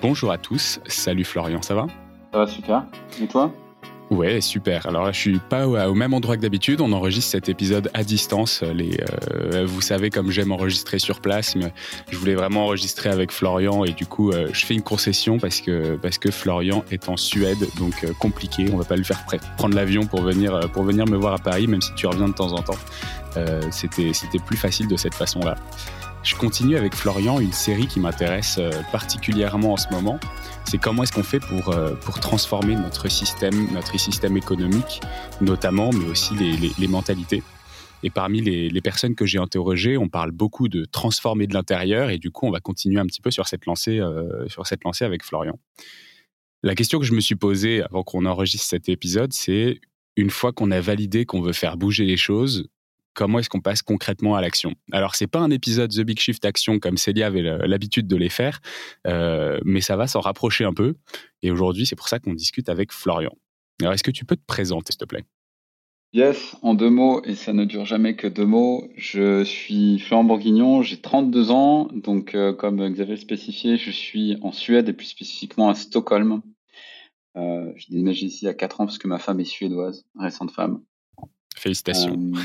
Bonjour à tous, salut Florian, ça va? Ça va super. Et toi? Ouais, super. Alors là, je suis pas au même endroit que d'habitude. On enregistre cet épisode à distance. Les, euh, vous savez, comme j'aime enregistrer sur place, mais je voulais vraiment enregistrer avec Florian et du coup, euh, je fais une concession parce que parce que Florian est en Suède, donc euh, compliqué. On va pas lui faire prendre l'avion pour venir pour venir me voir à Paris, même si tu reviens de temps en temps. c'était c'était plus facile de cette façon-là. Je continue avec Florian une série qui m'intéresse particulièrement en ce moment c'est comment est-ce qu'on fait pour, euh, pour transformer notre système, notre système économique, notamment, mais aussi les, mentalités. Et parmi les, personnes que j'ai interrogées, on parle beaucoup de transformer de l'intérieur, et du coup, on va continuer un petit peu sur cette lancée, euh, sur cette lancée avec Florian. La question que je me suis posée avant qu'on enregistre cet épisode, c'est une fois qu'on a validé qu'on veut faire bouger les choses, comment est-ce qu'on passe concrètement à l'action. Alors, c'est pas un épisode The Big Shift Action comme Célia avait l'habitude de les faire, euh, mais ça va s'en rapprocher un peu. Et aujourd'hui, c'est pour ça qu'on discute avec Florian. Alors, est-ce que tu peux te présenter, s'il te plaît? Yes, en deux mots, et ça ne dure jamais que deux mots. Je suis Florent Bourguignon, j'ai 32 ans, donc euh, comme Xavier spécifié, je suis en Suède et plus spécifiquement à Stockholm. Euh, je déménagé ici à 4 ans parce que ma femme est suédoise, récente femme. Félicitations. Euh,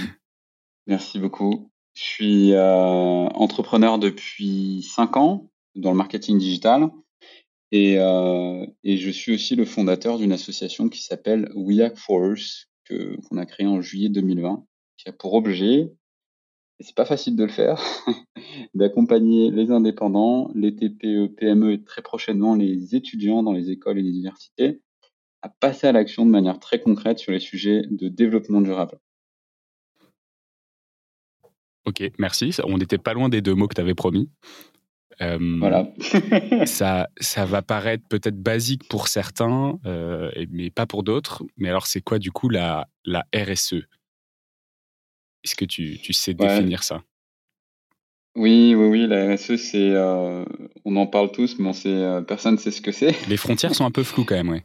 Merci beaucoup. Je suis euh, entrepreneur depuis cinq ans dans le marketing digital et, euh, et je suis aussi le fondateur d'une association qui s'appelle We Act Force qu'on a créée en juillet 2020 qui a pour objet et c'est pas facile de le faire d'accompagner les indépendants, les TPE, PME et très prochainement les étudiants dans les écoles et les universités à passer à l'action de manière très concrète sur les sujets de développement durable. Ok, merci. On n'était pas loin des deux mots que tu avais promis. voilà. ça, ça va paraître peut-être basique pour certains, euh, mais pas pour d'autres. Mais alors, c'est quoi du coup la, la RSE Est-ce que tu, tu sais définir ça? Oui, oui, oui, la RSE, c'est, euh, on en parle tous, mais on sait, euh, personne ne sait ce que c'est. Les frontières sont un peu floues quand même, oui.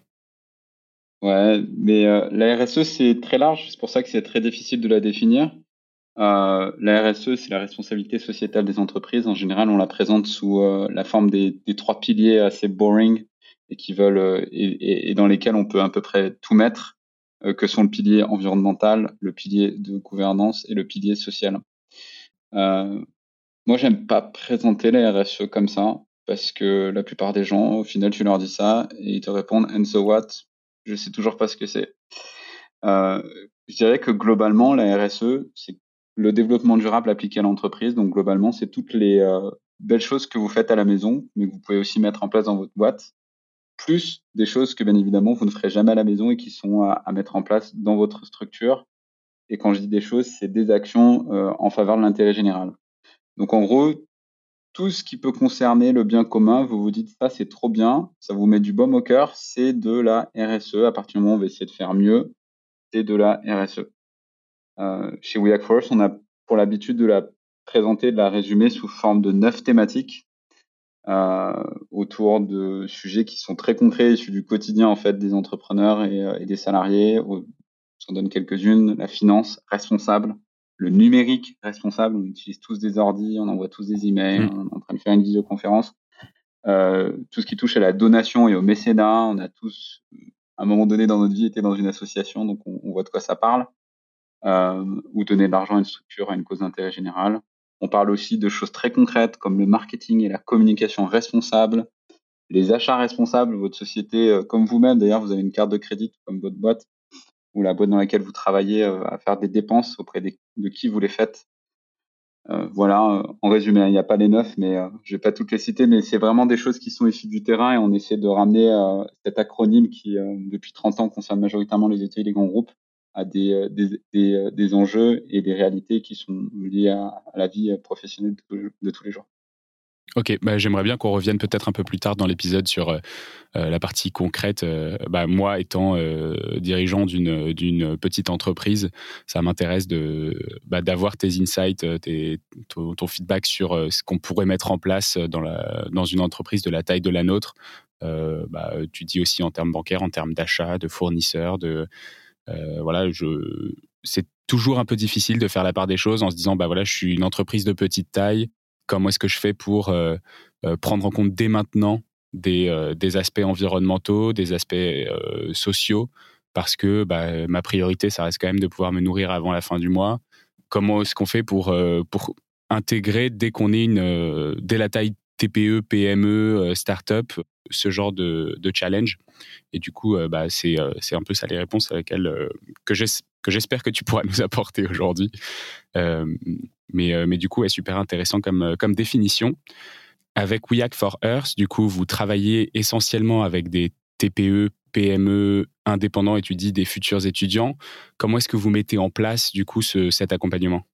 Ouais, mais la RSE, c'est très large, c'est pour ça que c'est très difficile de la définir. Euh, la RSE, c'est la responsabilité sociétale des entreprises. En général, on la présente sous euh, la forme des, trois piliers assez boring et qui veulent euh, et, dans lesquels on peut à peu près tout mettre, que sont le pilier environnemental, le pilier de gouvernance et le pilier social. moi, j'aime pas présenter la RSE comme ça parce que la plupart des gens, au final, tu leur dis ça et ils te répondent and so what? Je sais toujours pas ce que c'est. je dirais que globalement, la RSE, c'est le développement durable appliqué à l'entreprise. Donc globalement, c'est toutes les euh, belles choses que vous faites à la maison, mais que vous pouvez aussi mettre en place dans votre boîte, plus des choses que bien évidemment vous ne ferez jamais à la maison et qui sont à, mettre en place dans votre structure. Et quand je dis des choses, c'est des actions euh, en faveur de l'intérêt général. Donc en gros, tout ce qui peut concerner le bien commun, vous vous dites ça c'est trop bien, ça vous met du baume au cœur, c'est de la RSE. À partir du moment où on va essayer de faire mieux, c'est de la RSE. Euh, chez We Force, on a pour l'habitude de la présenter, de la résumer sous forme de neuf thématiques euh, autour de sujets qui sont très concrets, issus du quotidien en fait des entrepreneurs et, euh, des salariés. J'en donne quelques-unes la finance responsable, le numérique responsable. On utilise tous des ordis, on envoie tous des emails, mmh. on est en train de faire une visioconférence. Euh, tout ce qui touche à la donation et au mécénat, on a tous, à un moment donné dans notre vie, été dans une association, donc on, on voit de quoi ça parle ou donner de l'argent à une structure, à une cause d'intérêt général. On parle aussi de choses très concrètes comme le marketing et la communication responsable, les achats responsables. Votre société, euh, comme vous-même, d'ailleurs, vous avez une carte de crédit comme votre boîte ou la boîte dans laquelle vous travaillez euh, à faire des dépenses auprès de qui vous les faites. Euh, voilà, en résumé, il n'y a pas les neuf, mais euh, je vais pas toutes les citer, mais c'est vraiment des choses qui sont issues du terrain et on essaie de ramener cet acronyme qui, depuis 30 ans, concerne majoritairement les ETI et les grands groupes à des, euh, euh, des, enjeux et des réalités qui sont liées à, la vie professionnelle de, tous les jours. Ok, bah, j'aimerais bien qu'on revienne peut-être un peu plus tard dans l'épisode sur euh, la partie concrète. bah, moi, étant dirigeant d'une, petite entreprise, ça m'intéresse bah, d'avoir tes insights, ton, feedback sur ce qu'on pourrait mettre en place dans, dans une entreprise de la taille de la nôtre. tu dis aussi en termes bancaires, en termes d'achat, de fournisseurs, de, euh, voilà, je, c'est toujours un peu difficile de faire la part des choses en se disant, bah voilà, je suis une entreprise de petite taille. Comment est-ce que je fais pour euh, euh, prendre en compte dès maintenant des, des aspects environnementaux, des aspects sociaux, parce que bah, ma priorité, ça reste quand même de pouvoir me nourrir avant la fin du mois. Comment est-ce qu'on fait pour, pour intégrer dès qu'on est une, dès la taille TPE, PME, start-up, ce genre de, challenge. Et du coup, bah, c'est, c'est un peu ça les réponses avec elles, que, j'espère que tu pourras nous apporter aujourd'hui. mais, du coup, est super intéressant comme, définition. Avec We for Earth, du coup, vous travaillez essentiellement avec des TPE, PME, indépendants, et tu dis des futurs étudiants. Comment est-ce que vous mettez en place, du coup, ce, cet accompagnement?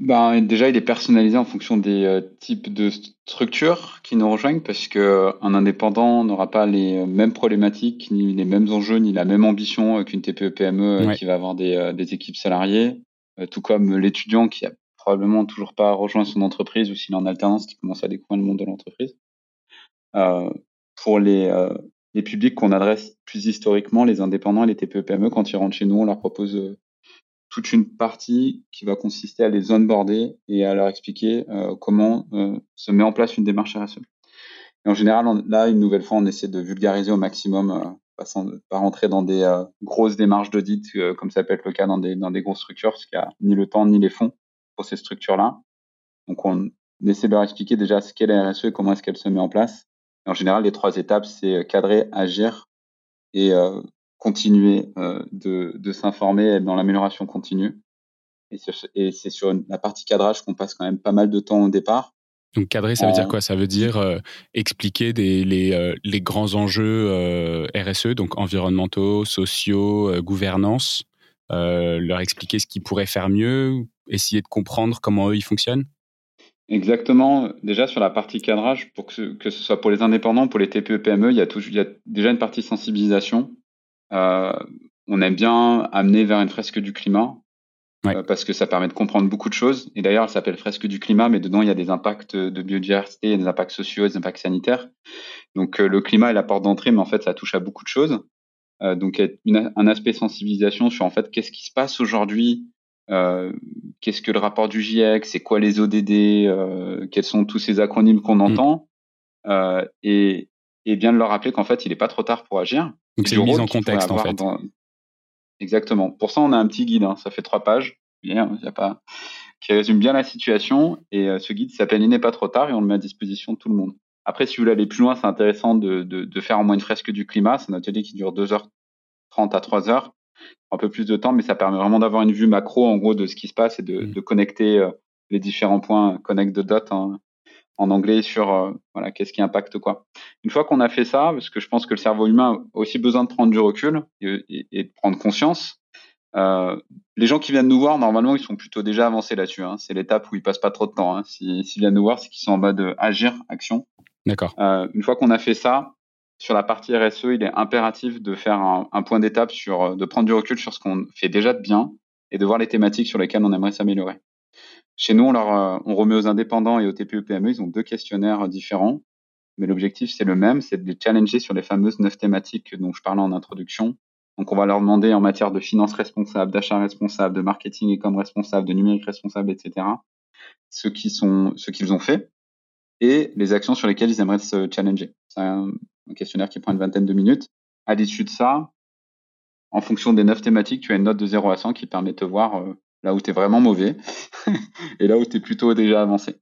Ben, déjà, il est personnalisé en fonction des euh, types de structures qui nous rejoignent parce que euh, un indépendant n'aura pas les euh, mêmes problématiques, ni les mêmes enjeux, ni la même ambition qu'une TPE-PME qui va avoir des, des équipes salariées, tout comme l'étudiant qui a probablement toujours pas rejoint son entreprise ou s'il est en alternance qui commence à découvrir le monde de l'entreprise. pour les, les publics qu'on adresse plus historiquement, les indépendants et les TPE-PME, quand ils rentrent chez nous, on leur propose toute une partie qui va consister à les onboarder et à leur expliquer euh, comment euh, se met en place une démarche RSE. Et en général, là, une nouvelle fois, on essaie de vulgariser au maximum, euh, passant pas rentrer dans des euh, grosses démarches d'audit, comme ça peut être le cas dans des, dans des grosses structures, parce qu'il n'y a ni le temps ni les fonds pour ces structures-là. Donc, on essaie de leur expliquer déjà ce qu'est la RSE et comment est-ce qu'elle se met en place. En général, les trois étapes, c'est cadrer, agir et continuer euh, de, de s'informer, dans l'amélioration continue. Et c'est sur la partie cadrage qu'on passe quand même pas mal de temps au départ. Donc cadrer, ça veut dire quoi? Ça veut dire euh, expliquer des, les, euh, les, grands enjeux RSE, donc environnementaux, sociaux, gouvernance, leur expliquer ce qu'ils pourraient faire mieux, essayer de comprendre comment eux ils fonctionnent? Exactement. Déjà sur la partie cadrage, pour que, que ce soit pour les indépendants, pour les TPE-PME, il y a, il y a déjà une partie sensibilisation euh, on aime bien amener vers une fresque du climat. Euh, parce que ça permet de comprendre beaucoup de choses. Et d'ailleurs, elle s'appelle fresque du climat, mais dedans, il y a des impacts de biodiversité, des impacts sociaux, des impacts sanitaires. Donc, euh, le climat est la porte d'entrée, mais en fait, ça touche à beaucoup de choses. donc, un aspect sensibilisation sur en fait qu'est-ce qui se passe aujourd'hui, qu'est-ce que le rapport du GIEC, c'est quoi les ODD, quels sont tous ces acronymes qu'on mm. entend, et, et bien de leur rappeler qu'en fait, il n'est pas trop tard pour agir. Donc c'est une mise en contexte en fait. Exactement. Pour ça, on a un petit guide. Hein. Ça fait trois pages. Bien, y a pas qui résume bien la situation. Et euh, ce guide s'appelle Il n'est pas trop tard et on le met à disposition de tout le monde. Après, si vous voulez aller plus loin, c'est intéressant de, de, de, faire au moins une fresque du climat. C'est un atelier qui dure 2h30 à 3h. Un peu plus de temps, mais ça permet vraiment d'avoir une vue macro, en gros, de ce qui se passe et de, mmh. de connecter euh, les différents points, connect de dot, hein, en anglais sur euh, voilà qu'est-ce qui impacte quoi. Une fois qu'on a fait ça, parce que je pense que le cerveau humain a aussi besoin de prendre du recul et, de prendre conscience. Euh, les gens qui viennent nous voir, normalement, ils sont plutôt déjà avancés là-dessus. Hein. C'est l'étape où ils passent pas trop de temps. Hein. S'ils viennent nous voir, c'est qu'ils sont en mode agir, action. D'accord. Euh, une fois qu'on a fait ça, sur la partie RSE, il est impératif de faire un, un point d'étape sur, de prendre du recul sur ce qu'on fait déjà de bien et de voir les thématiques sur lesquelles on aimerait s'améliorer. Chez nous, on, leur, euh, on remet aux indépendants et aux TPE-PME, ils ont deux questionnaires différents, mais l'objectif, c'est le même, c'est de les challenger sur les fameuses neuf thématiques dont je parlais en introduction. Donc, on va leur demander en matière de finance responsable, d'achat responsable, de marketing et com responsable, de numérique responsable, etc., ce qu'ils ont fait et les actions sur lesquelles ils aimeraient se challenger. C'est un, questionnaire qui prend une vingtaine de minutes. À l'issue de ça, en fonction des neuf thématiques, tu as une note de 0 à 100 qui permet de voir euh, là où tu es vraiment mauvais et là où tu es plutôt déjà avancé.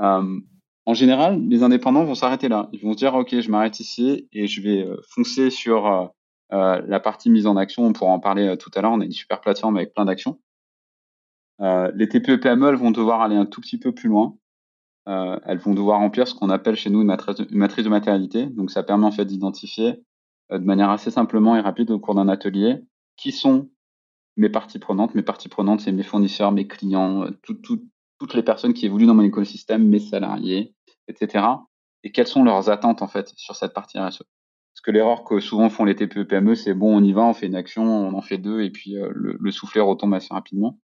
Euh, en général, les indépendants vont s'arrêter là. Ils vont se dire, OK, je m'arrête ici et je vais euh, foncer sur euh, la partie mise en action. On pourra en parler tout à l'heure. On a une super plateforme avec plein d'actions. les TPE PME elles vont devoir aller un tout petit peu plus loin. elles vont devoir remplir ce qu'on appelle chez nous une matrice, une matrice de matérialité. Donc, ça permet en fait d'identifier de manière assez simplement et rapide au cours d'un atelier qui sont mes parties prenantes. Mes parties prenantes, c'est mes fournisseurs, mes clients, euh, toutes les personnes qui évoluent dans mon écosystème, mes salariés, etc. Et quelles sont leurs attentes en fait sur cette partie RSE Parce que l'erreur que souvent font les TPE PME, c'est bon, on y va, on fait une action, on en fait deux, et puis euh, le, le, soufflet retombe assez rapidement.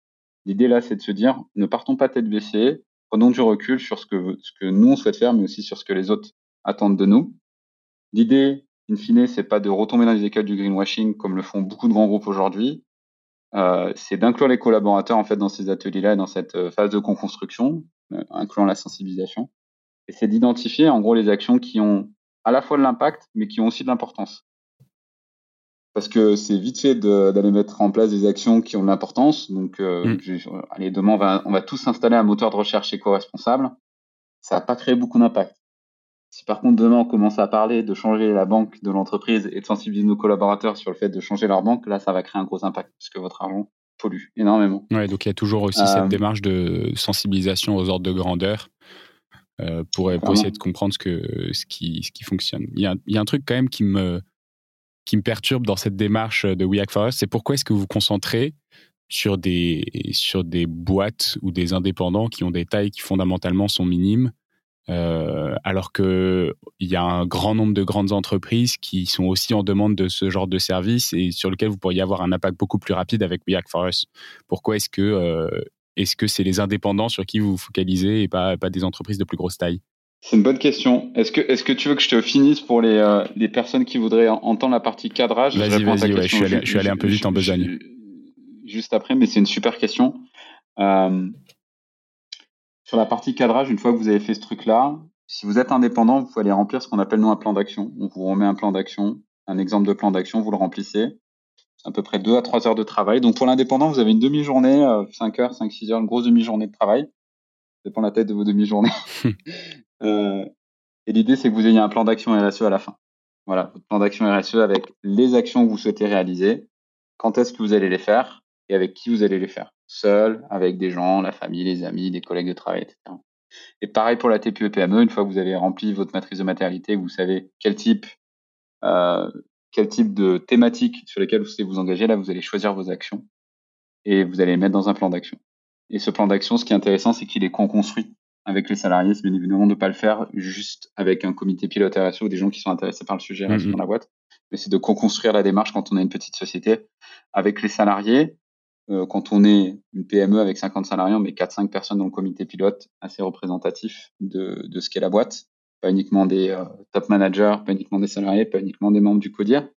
L'idée là, c'est de se dire, ne partons pas tête baissée, prenons du recul sur ce que, nous on souhaite faire, mais aussi sur ce que les autres attendent de nous. L'idée, in fine, c'est pas de retomber dans les écoles du greenwashing comme le font beaucoup de grands groupes aujourd'hui, euh, c'est d'inclure les collaborateurs en fait dans ces ateliers-là, dans cette euh, phase de co-construction, euh, incluant la sensibilisation. Et c'est d'identifier en gros les actions qui ont à la fois de l'impact, mais qui ont aussi de l'importance. Parce que c'est vite fait d'aller mettre en place des actions qui ont de l'importance. Donc, euh, mm. allez, demain, on va, on va tous installer un moteur de recherche éco-responsable. Ça n'a pas créé beaucoup d'impact. Si par contre demain on commence à parler de changer la banque de l'entreprise et de sensibiliser nos collaborateurs sur le fait de changer leur banque, là ça va créer un gros impact parce que votre argent pollue énormément. Ouais, donc il y a toujours aussi cette euh, démarche de sensibilisation aux ordres de grandeur euh, pour, essayer de comprendre ce, que, ce, qui, ce qui fonctionne. Il y, a, il y, a, un truc quand même qui me, qui me perturbe dans cette démarche de We Act For Us, c'est pourquoi est-ce que vous vous concentrez sur des, sur des boîtes ou des indépendants qui ont des tailles qui fondamentalement sont minimes euh, alors qu'il y a un grand nombre de grandes entreprises qui sont aussi en demande de ce genre de service et sur lequel vous pourriez avoir un impact beaucoup plus rapide avec We Act For Us. Pourquoi est-ce que euh, est-ce que c'est les indépendants sur qui vous vous focalisez et pas, pas des entreprises de plus grosse taille? C'est une bonne question. Est-ce que, est que tu veux que je te finisse pour les, euh, les personnes qui voudraient entendre la partie cadrage? Vas-y, vas-y, je, suis allé, je suis allé un peu vite en besogne. Juste après, mais c'est une super question. Euh, sur la partie cadrage, une fois que vous avez fait ce truc-là, si vous êtes indépendant, vous pouvez aller remplir ce qu'on appelle nous un plan d'action. On vous remet un plan d'action, un exemple de plan d'action, vous le remplissez. C'est à peu près 2 à 3 heures de travail. Donc pour l'indépendant, vous avez une demi-journée, 5 euh, heures, 5, 6 heures, une grosse demi-journée de travail. Ça dépend la tête de vos demi-journées. euh, et l'idée, c'est que vous ayez un plan d'action RSE à la fin. Voilà, votre plan d'action RSE avec les actions que vous souhaitez réaliser, quand est-ce que vous allez les faire? Et avec qui vous allez les faire seul, avec des gens, la famille, les amis, des collègues de travail, etc. Et pareil pour la TPE-PME, une fois que vous avez rempli votre matrice de matérialité, vous savez quel type, euh, quel type de thématiques sur lesquelles vous allez vous engager, là, vous allez choisir vos actions et vous allez les mettre dans un plan d'action. Et ce plan d'action, ce qui est intéressant, c'est qu'il est con-construit avec les salariés. C'est bien évidemment de ne pas le faire juste avec un comité pilote RSE ou des gens qui sont intéressés par le sujet mm-hmm. dans la boîte, mais c'est de co-construire la démarche quand on a une petite société avec les salariés euh, quand on est une PME avec 50 salariés, on met 4-5 personnes dans le comité pilote, assez représentatif de, ce qu'est la boîte. Pas uniquement des euh, top managers, pas uniquement des salariés, pas uniquement des membres du CODIR.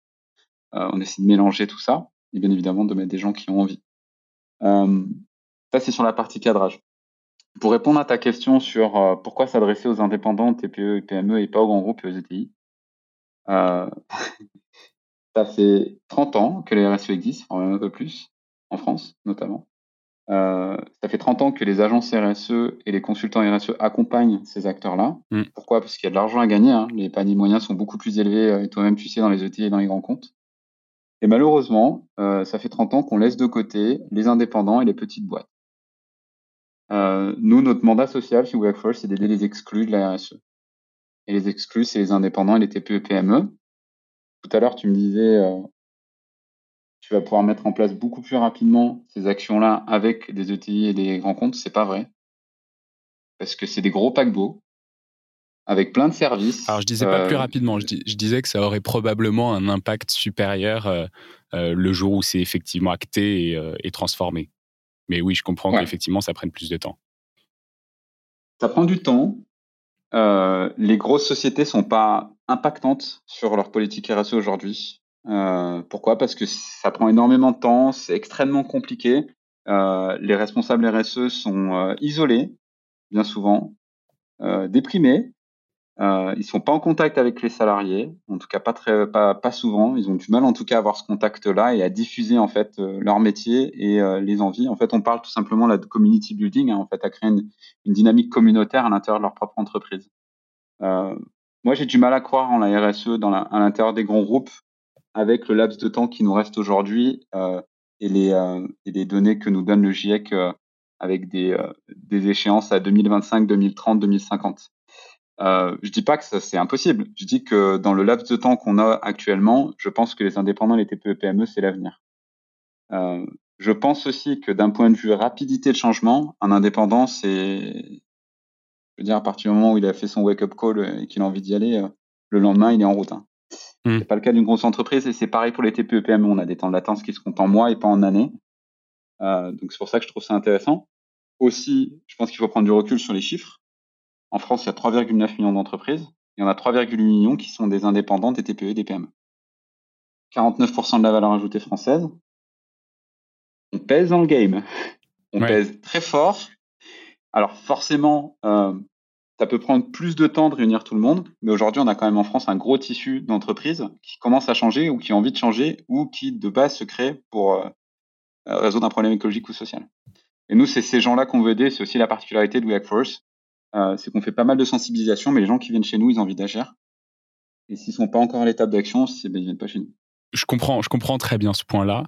Euh, on essaie de mélanger tout ça et bien évidemment de mettre des gens qui ont envie. ça, c'est sur la partie cadrage. Pour répondre à ta question sur pourquoi s'adresser aux indépendants, TPE et PME et pas aux grands groupes et aux ETI, ça fait 30 ans que les RSE existent, un peu plus en France notamment. Euh, ça fait 30 ans que les agences RSE et les consultants RSE accompagnent ces acteurs-là. Mm. Pourquoi? Parce qu'il y a de l'argent à gagner. Hein. Les paniers moyens sont beaucoup plus élevés, euh, et toi-même tu sais, dans les ETI et dans les grands comptes. Et malheureusement, euh, ça fait 30 ans qu'on laisse de côté les indépendants et les petites boîtes. nous, notre mandat social chez Workforce, c'est d'aider les exclus de la RSE. Et les exclus, c'est les indépendants et les TPE PME. Tout à l'heure, tu me disais, tu vas pouvoir mettre en place beaucoup plus rapidement ces actions-là avec des ETI et des grands comptes, c'est pas vrai. Parce que c'est des gros paquebots avec plein de services. Alors je disais pas plus euh, rapidement, je, disais que ça aurait probablement un impact supérieur euh, euh, le jour où c'est effectivement acté et, transformé. Mais oui, je comprends qu'effectivement ça prenne plus de temps. Ça prend du temps. les grosses sociétés sont pas impactantes sur leur politique RSE aujourd'hui. Euh, pourquoi? Parce que ça prend énormément de temps, c'est extrêmement compliqué. Euh, les responsables RSE sont euh, isolés, bien souvent, euh, déprimés. Euh, ils sont pas en contact avec les salariés, en tout cas pas très, pas, pas souvent. Ils ont du mal, en tout cas, à avoir ce contact-là et à diffuser en fait leur métier et les envies. En fait, on parle tout simplement de community building, hein, en fait, à créer une, une, dynamique communautaire à l'intérieur de leur propre entreprise. moi, j'ai du mal à croire en la RSE dans la, à l'intérieur des grands groupes avec le laps de temps qui nous reste aujourd'hui euh, et, les, euh, et les données que nous donne le GIEC euh, avec des, échéances à 2025, 2030, 2050. Euh, je dis pas que c'est impossible. Je dis que dans le laps de temps qu'on a actuellement, je pense que les indépendants, les TPE, PME, c'est l'avenir. Je pense aussi que d'un point de vue rapidité de changement, un indépendant, c'est, je veux dire, à partir du moment où il a fait son wake-up call et qu'il a envie d'y aller, le lendemain, il est en route. Hein. Hmm. C'est pas le cas d'une grosse entreprise et c'est pareil pour les TPE PME. On a des temps de latence qui se comptent en mois et pas en années. Euh, donc c'est pour ça que je trouve ça intéressant. Aussi, je pense qu'il faut prendre du recul sur les chiffres. En France, il y a 3,9 millions d'entreprises. Il y en a 3,8 millions qui sont des indépendants, des TPE et des PME. 49% de la valeur ajoutée française. On pèse dans le game. On pèse très fort. Alors forcément, euh, ça peut prendre plus de temps de réunir tout le monde, mais aujourd'hui, on a quand même en France un gros tissu d'entreprises qui commencent à changer ou qui ont envie de changer ou qui, de base, se créent pour euh, résoudre un problème écologique ou social. Et nous, c'est ces gens-là qu'on veut aider. C'est aussi la particularité de WeActForce. Euh, c'est qu'on fait pas mal de sensibilisation, mais les gens qui viennent chez nous, ils ont envie d'agir. Et s'ils sont pas encore à l'étape d'action, ben, ils viennent pas chez nous. Je comprends, je comprends très bien ce point-là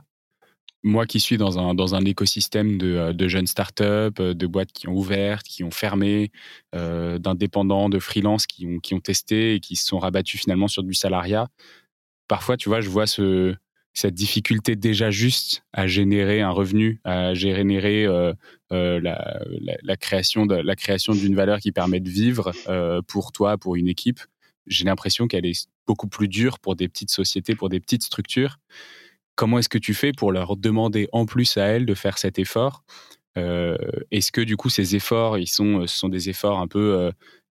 moi qui suis dans un, dans un écosystème de, euh, de jeunes startups, euh, de boîtes qui ont ouvert, qui ont fermé, euh, d'indépendants, de freelance qui ont, qui ont testé et qui se sont rabattus finalement sur du salariat, parfois, tu vois, je vois ce, cette difficulté déjà juste à générer un revenu, à générer la, création la création d'une valeur qui permet de vivre pour toi, pour une équipe. J'ai l'impression qu'elle est beaucoup plus dure pour des petites sociétés, pour des petites structures. Comment est-ce que tu fais pour leur demander en plus à elles de faire cet effort euh, Est-ce que du coup ces efforts, ils sont, ce sont des efforts un peu euh,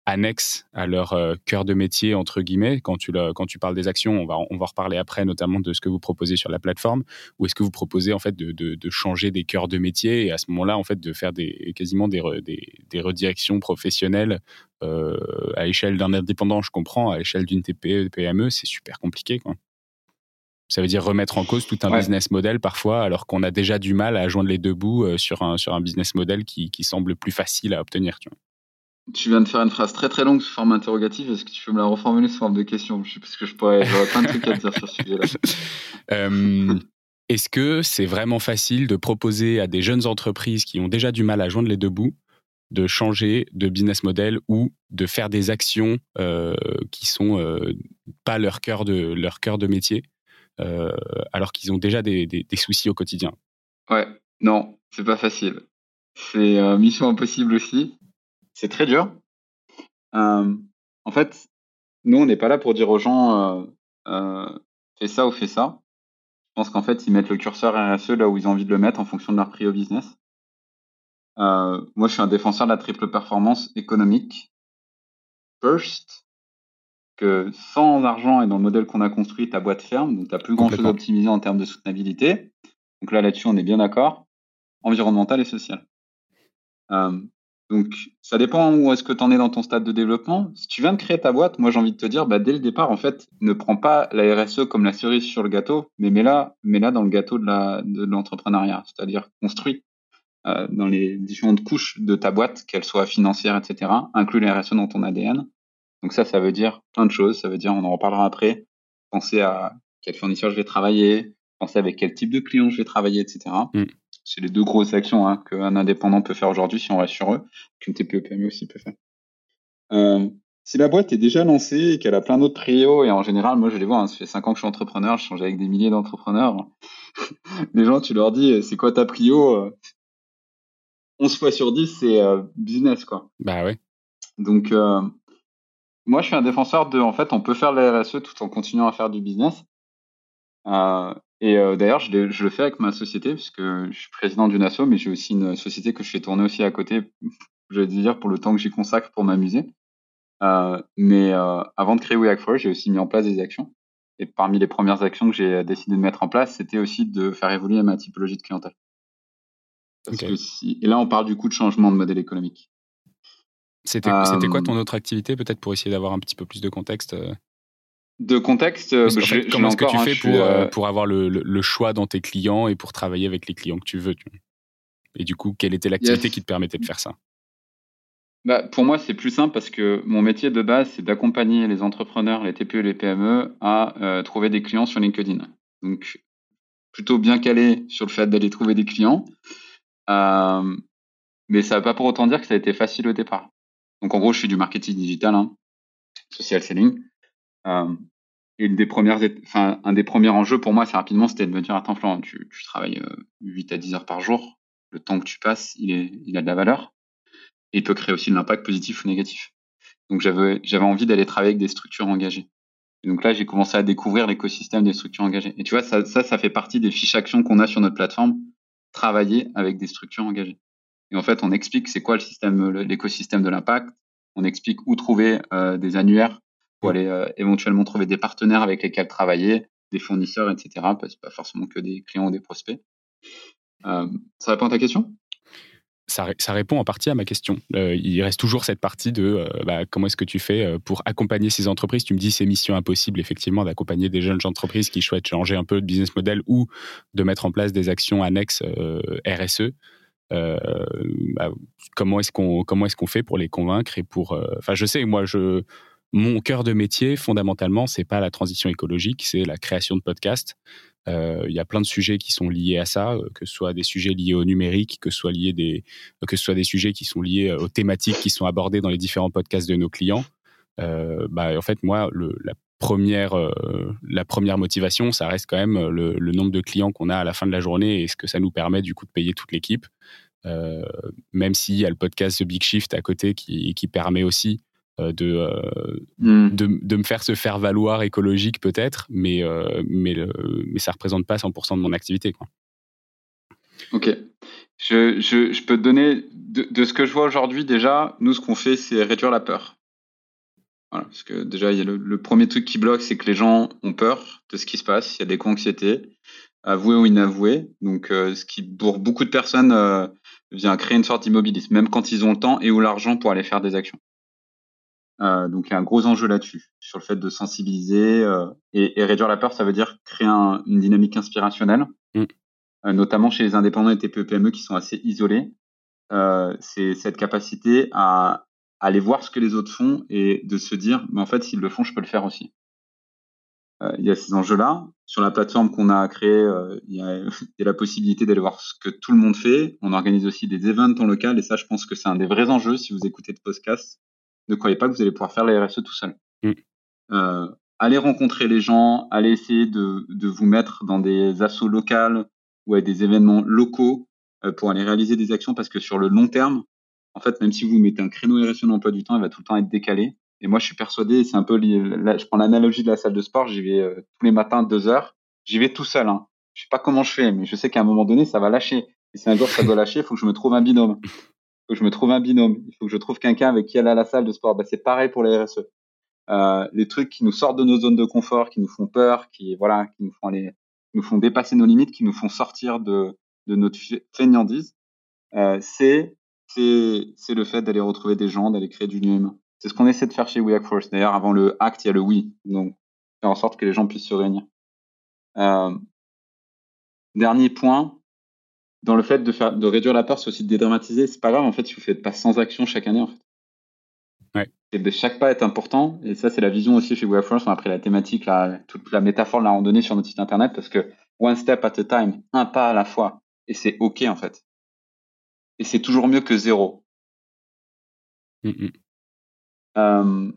annexes à leur euh, cœur de métier entre guillemets? Quand tu, quand tu parles des actions, on va, on va reparler après notamment de ce que vous proposez sur la plateforme, ou est-ce que vous proposez en fait de, changer des cœurs de métier et à ce moment-là en fait de faire des, quasiment des, des, redirections professionnelles à l'échelle d'un indépendant, je comprends, à l'échelle d'une TPE, PME, c'est super compliqué. Ça veut dire remettre en cause tout un business model parfois, alors qu'on a déjà du mal à joindre les deux bouts euh, sur un, sur un business model qui, qui semble plus facile à obtenir. Tu, vois. tu viens de faire une phrase très très longue sous forme interrogative. Est-ce que tu peux me la reformuler sous forme de question Parce que je pourrais, j'aurais plein de trucs à dire sur ce sujet-là. Euh, est-ce que c'est vraiment facile de proposer à des jeunes entreprises qui ont déjà du mal à joindre les deux bouts de changer de business model ou de faire des actions euh, qui sont pas leur cœur de leur cœur de métier? Euh, alors qu'ils ont déjà des, soucis au quotidien. Ouais, non, c'est pas facile. C'est euh, mission impossible aussi. C'est très dur. Euh, en fait, nous, on n'est pas là pour dire aux gens fais ça ou fais ça. Je pense qu'en fait, ils mettent le curseur RSE là où ils ont envie de le mettre en fonction de leur prix au business. moi, je suis un défenseur de la triple performance économique. First, que sans argent et dans le modèle qu'on a construit, ta boîte ferme, donc tu n'as plus grand-chose à optimiser en termes de soutenabilité. Donc là, là-dessus, on est bien d'accord. Environnemental et social. Euh, donc, ça dépend où est-ce que tu en es dans ton stade de développement. Si tu viens de créer ta boîte, moi, j'ai envie de te dire, bah, dès le départ, en fait, ne prends pas la RSE comme la cerise sur le gâteau, mais mets-la, mets-la dans le gâteau de l'entrepreneuriat, c'est-à-dire construis euh, dans les différentes couches de ta boîte, qu'elles soient financières, etc. Inclus les RSE dans ton ADN. Donc ça, ça veut dire plein de choses. Ça veut dire, on en reparlera après, penser à quel fournisseur je vais travailler, penser avec quel type de client je vais travailler, etc. Mm. C'est les deux grosses actions hein, qu'un indépendant peut faire aujourd'hui si on reste sur eux, qu'une TPE PME aussi peut faire. Euh, si la boîte est déjà lancée et qu'elle a plein d'autres trios, et en général, moi je les vois, hein, ça fait 5 ans que je suis entrepreneur, je change avec des milliers d'entrepreneurs. les gens, tu leur dis, c'est quoi ta prio 11 fois sur 10, c'est euh, business, quoi. Bah ouais. Donc, euh, moi, je suis un défenseur de, en fait, on peut faire la RSE tout en continuant à faire du business. Euh, et euh, d'ailleurs, je, le fais avec ma société, puisque je suis président d'une asso, mais j'ai aussi une société que je fais tourner aussi à côté, je vais dire, pour le temps que j'y consacre pour m'amuser. Euh, mais avant de créer WeHack4, j'ai aussi mis en place des actions. Et parmi les premières actions que j'ai décidé de mettre en place, c'était aussi de faire évoluer ma typologie de clientèle. Et là, on parle du coup de changement de modèle économique. C'était quoi ton euh, autre activité, peut-être pour essayer d'avoir un petit peu plus de contexte euh? De contexte, bah, comment est-ce que tu fais pour, euh, pour avoir le, le, choix dans tes clients et pour travailler avec les clients que tu veux Et du coup, quelle était l'activité qui te permettait de faire ça? Bah, Pour moi, c'est plus simple parce que mon métier de base, c'est d'accompagner les entrepreneurs, les TPE, les PME à trouver des clients sur LinkedIn. Donc, plutôt bien calé sur le fait d'aller trouver des clients. mais ça ne veut pas pour autant dire que ça a été facile au départ. Donc en gros, je fais du marketing digital, hein, social selling. Euh, et un des premiers enjeux pour moi, c'est rapidement, c'était de me dire, attends, Florent, tu, tu travailles 8 euh, à 10 heures par jour. Le temps que tu passes, il, a de la valeur. Et il peut créer aussi de l'impact positif ou négatif. Donc j'avais, envie d'aller travailler avec des structures engagées. Et donc là, j'ai commencé à découvrir l'écosystème des structures engagées. Et tu vois, ça, ça fait partie des fiches actions qu'on a sur notre plateforme. Travailler avec des structures engagées. Et en fait, on explique c'est quoi l'écosystème de l'impact. On explique où trouver euh, des annuaires pour aller euh, éventuellement trouver des partenaires avec lesquels travailler, des fournisseurs, etc. Parce que pas forcément que des clients ou des prospects. Euh, ça répond à ta question? Ça, répond en partie à ma question. Il reste toujours cette partie de bah, comment est-ce que tu fais pour accompagner ces entreprises? Tu me dis c'est mission impossible effectivement d'accompagner des jeunes entreprises qui souhaitent changer un peu de business model ou de mettre en place des actions annexes RSE. Bah, comment est-ce qu'on comment est-ce qu'on fait pour les convaincre et pour enfin je sais moi je mon cœur de métier fondamentalement c'est pas la transition écologique c'est la création de podcasts euh, il y a plein de sujets qui sont liés à ça, euh, que ce soit des sujets liés au numérique, que ce soit, liés des, que ce des sujets qui sont liés euh, aux thématiques qui sont abordées dans les différents podcasts de nos clients. bah, en fait, moi, le, la première, la première motivation, ça reste quand même le, le nombre de clients qu'on a à la fin de la journée et ce que ça nous permet du coup de payer toute l'équipe. même s'il y a le podcast The Big Shift à côté qui, qui permet aussi euh, euh, hmm. de, de, me faire se faire valoir écologique peut-être, mais, euh, mais, mais ça ne représente pas 100% de mon activité. Quoi. Ok. Je, je, je, peux te donner, de, ce que je vois aujourd'hui déjà, nous ce qu'on fait c'est réduire la peur. Voilà, parce que déjà, il y a le, premier truc qui bloque, c'est que les gens ont peur de ce qui se passe. Il y a des co-anxiétés, avouées ou inavouées. Donc, ce qui, pour beaucoup de personnes, vient créer une sorte d'immobilisme, même quand ils ont le temps et ou l'argent pour aller faire des actions. Euh, donc il y a un gros enjeu là-dessus, sur le fait de sensibiliser euh, et, et, réduire la peur, ça veut dire créer un, une dynamique inspirationnelle, mm. euh, notamment chez les indépendants et TPE-PME qui sont assez isolés. Euh, c'est cette capacité à, aller voir ce que les autres font et de se dire, mais en fait, s'ils le font, je peux le faire aussi. Euh, il y a ces enjeux-là. Sur la plateforme qu'on a créée, il y, a, il y a la possibilité d'aller voir ce que tout le monde fait. On organise aussi des événements en local et ça, je pense que c'est un des vrais enjeux si vous écoutez de podcast ne croyez pas que vous allez pouvoir faire la RSE tout seul. Mm. Euh, allez rencontrer les gens, allez essayer de, de, vous mettre dans des assauts locales ou à des événements locaux euh, pour aller réaliser des actions parce que sur le long terme, en fait, même si vous mettez un créneau RSE dans l'emploi du temps, il va tout le temps être décalé. Et moi, je suis persuadé, c'est un peu, je prends l'analogie de la salle de sport, j'y vais euh, tous les matins deux heures, j'y vais tout seul. Hein. Je sais pas comment je fais, mais je sais qu'à un moment donné, ça va lâcher. Et si un jour ça doit lâcher, il faut que je me trouve un binôme faut que je me trouve un binôme. Il faut que je trouve quelqu'un avec qui aller à la salle de sport. Bah, c'est pareil pour les RSE. Euh, les trucs qui nous sortent de nos zones de confort, qui nous font peur, qui voilà, qui nous font aller, nous font dépasser nos limites, qui nous font sortir de, de notre fainéantise. Euh, c'est c'est le fait d'aller retrouver des gens, d'aller créer du lien humain. C'est ce qu'on essaie de faire chez We Force. D'ailleurs, avant le act, il y a le oui. Donc, faire en sorte que les gens puissent se réunir. Euh, dernier point, dans le fait de, faire, de réduire la peur, c'est aussi de dédramatiser. C'est pas grave, en fait, si vous faites pas sans action chaque année, en fait. Ouais. Et de chaque pas est important. Et ça, c'est la vision aussi chez WeForce. On a pris la thématique, la, toute la métaphore l'a randonnée sur notre site internet parce que one step at a time, un pas à la fois. Et c'est OK, en fait. Et c'est toujours mieux que zéro. Mm euh,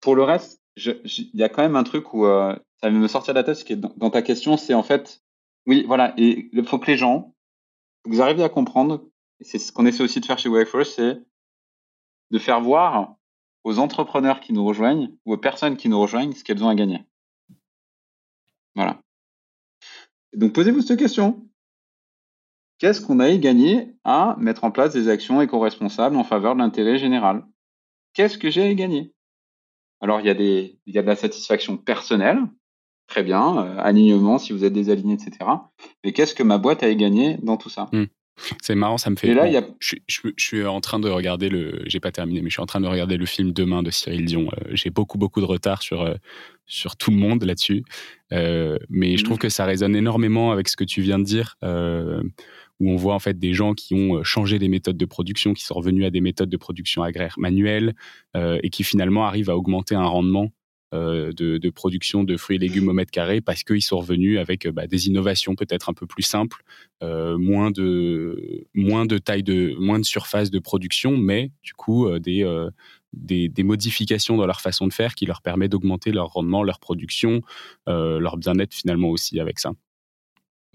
pour le reste, il y a quand même un truc où euh, ça va me sortir de la tête, ce qui est dans, dans ta question, c'est en fait, oui, voilà, et il faut que les gens, vous arrivez à comprendre, et c'est ce qu'on essaie aussi de faire chez Workforce, c'est de faire voir aux entrepreneurs qui nous rejoignent ou aux personnes qui nous rejoignent ce qu'elles ont à gagner. Voilà. donc posez-vous cette question. Qu'est-ce qu'on a gagné à mettre en place des actions éco-responsables en faveur de l'intérêt général? Qu'est-ce que j'ai à gagner? Alors il y, a des, il y a de la satisfaction personnelle, très bien, euh, alignement si vous êtes désaligné, etc. Mais qu'est-ce que ma boîte a gagné dans tout ça? Hmm. C'est marrant, ça me fait. là, je, suis en train de regarder le. J'ai pas terminé, mais je suis en train de regarder le film Demain de Cyril Dion. Euh, j'ai beaucoup, beaucoup de retard sur, euh, sur tout le monde là-dessus. mais je trouve hmm. que ça résonne énormément avec ce que tu viens de dire, où on voit en fait des gens qui ont changé des méthodes de production, qui sont revenus à des méthodes de production agraire manuelles et qui finalement arrivent à augmenter un rendement euh, de, production de fruits et légumes au mètre carré parce qu'ils sont revenus avec bah, des innovations peut-être un peu plus simples, euh, moins de moins de taille de moins de surface de production, mais du coup euh, des, des, modifications dans leur façon de faire qui leur permet d'augmenter leur rendement, leur production, leur bien-être finalement aussi avec ça.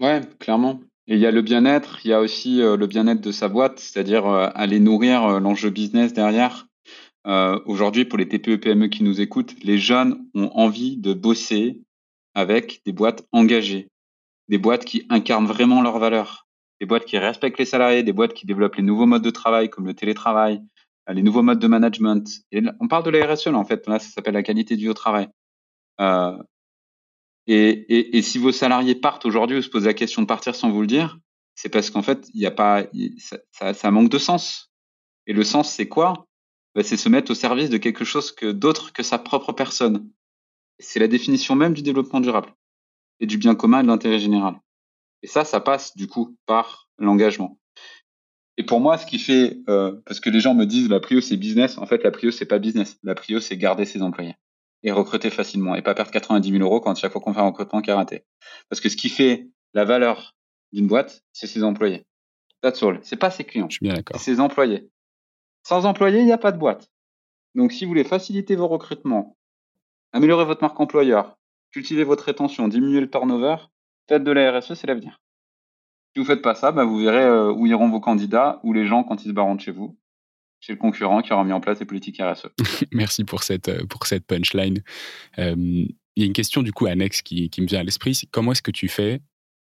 Ouais, clairement. Et il y a le bien-être, il y a aussi le bien-être de sa boîte, c'est-à-dire aller nourrir l'enjeu business derrière. Euh, aujourd'hui, pour les TPE-PME qui nous écoutent, les jeunes ont envie de bosser avec des boîtes engagées, des boîtes qui incarnent vraiment leurs valeurs, des boîtes qui respectent les salariés, des boîtes qui développent les nouveaux modes de travail comme le télétravail, euh, les nouveaux modes de management. Et on parle de la RSE en fait, là ça s'appelle la qualité du au travail. Euh, et, si vos salariés partent aujourd'hui ou se posent la question de partir sans vous le dire, c'est parce qu'en fait, il a pas, ça, ça, manque de sens. Et le sens, c'est quoi? Bah, C'est se mettre au service de quelque chose que d'autre que sa propre personne. C'est la définition même du développement durable et du bien commun et de l'intérêt général. Et ça, ça passe du coup par l'engagement. Et pour moi, ce qui fait, euh, parce que les gens me disent la prio c'est business, en fait la prio c'est pas business, la prio c'est garder ses employés et recruter facilement et pas perdre 90 000 euros quand chaque fois qu'on fait un recrutement qui a raté. Parce que ce qui fait la valeur d'une boîte, c'est ses employés. That's all. C'est pas ses clients. Je suis bien d'accord. C'est ses employés. Sans employés, il n'y a pas de boîte. Donc, si vous voulez faciliter vos recrutements, améliorer votre marque employeur, cultiver votre rétention, diminuer le turnover, faites de la RSE, c'est l'avenir. Si vous faites pas ça, bah, vous verrez euh, où iront vos candidats ou les gens quand ils se barrent de chez vous, chez le concurrent qui aura mis en place des politiques RSE. Merci pour cette, euh, pour cette punchline. Euh, il y a une question du coup annexe qui, qui me vient à l'esprit, c'est comment est-ce que tu fais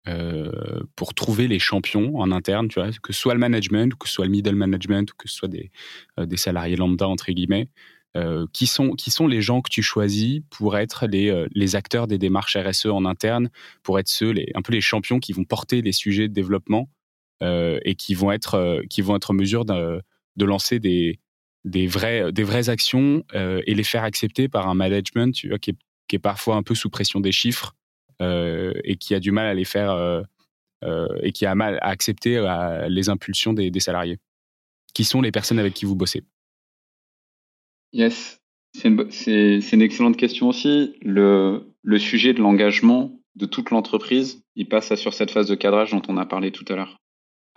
euh, pour trouver les champions en interne, tu vois, que ce soit le management, que ce soit le middle management, que ce soit des, des salariés lambda, entre guillemets, qui, sont, qui sont les gens que tu choisis pour être les, les acteurs des démarches RSE en interne, pour être ceux, les, un peu les champions qui vont porter les sujets de développement et qui vont, être, qui vont être en mesure de, de lancer des, vraies actions et les faire accepter par un management qui, est, parfois un peu sous pression des chiffres euh, et qui a du mal à les faire euh, euh, et qui a mal à accepter les impulsions des, salariés Qui sont les personnes avec qui vous bossez Yes, c'est une, excellente question aussi. Le sujet de l'engagement de toute l'entreprise, il passe sur cette phase de cadrage dont on a parlé tout à l'heure.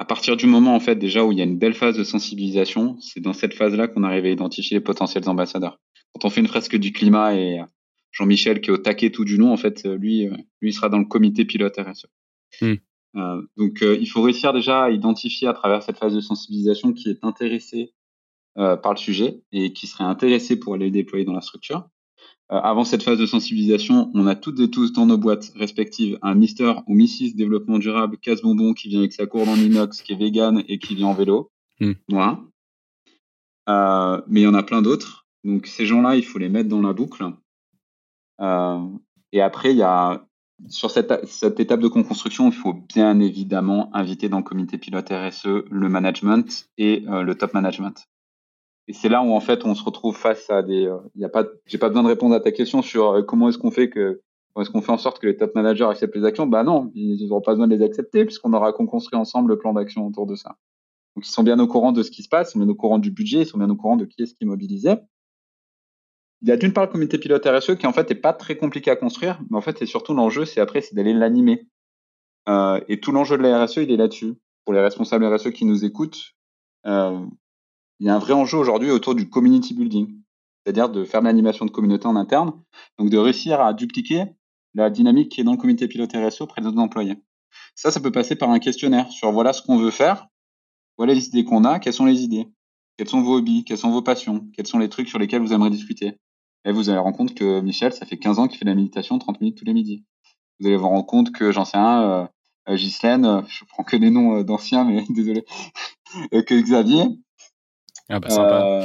À partir du moment, en fait, déjà où il y a une belle phase de sensibilisation, c'est dans cette phase-là qu'on arrive à identifier les potentiels ambassadeurs. Quand on fait une fresque du climat et Jean-Michel qui est au taquet tout du nom, en fait, euh, lui, euh, lui sera dans le comité pilote RSE. Hmm. Euh, donc, il faut réussir déjà à identifier à travers cette phase de sensibilisation qui est intéressé par le sujet et qui serait intéressé pour aller le déployer dans la structure. Avant cette phase de sensibilisation, on a toutes et tous dans nos boîtes respectives un Mister ou Mrs développement durable casse-bonbon qui vient avec sa cour en inox, qui est vegan et qui vient en vélo. Voilà. mais il y en a plein d'autres. Donc ces gens-là, il faut les mettre dans la boucle. Euh, et après, il y a sur cette, cette, étape de construction, il faut bien évidemment inviter dans le comité pilote RSE le management et euh, le top management. Et c'est là où en fait on se retrouve face à des. Euh, il y a pas, j'ai pas besoin de répondre à ta question sur comment est-ce qu'on fait que, est-ce qu'on fait en sorte que les top managers acceptent les actions. Bah non, ils n'auront pas besoin de les accepter puisqu'on aura construit ensemble le plan d'action autour de ça. Donc ils sont bien au courant de ce qui se passe, ils sont bien au courant du budget, ils sont bien au courant de qui est-ce qui est mobilisé. Il y a d'une part le comité pilote RSE qui en fait est pas très compliqué à construire, mais en fait c'est surtout l'enjeu, c'est après c'est d'aller l'animer. Euh, et tout l'enjeu de la RSE, il est là-dessus. Pour les responsables RSE qui nous écoutent, euh, il y a un vrai enjeu aujourd'hui autour du community building, c'est-à-dire de faire de l'animation de communauté en interne, donc de réussir à dupliquer la dynamique qui est dans le comité pilote RSE auprès de nos employés. Ça, ça peut passer par un questionnaire sur voilà ce qu'on veut faire, voilà les idées qu'on a, quelles sont les idées, quels sont vos hobbies, quelles sont vos passions, quels sont les trucs sur lesquels vous aimeriez discuter, et vous allez rendre compte que Michel, ça fait 15 ans qu'il fait de la méditation 30 minutes tous les midis. Vous allez vous rendre compte que, j'en sais un, euh, euh Ghislaine, euh, je prends que les noms euh, d'anciens, mais désolé, que Xavier. Ah bah sympa.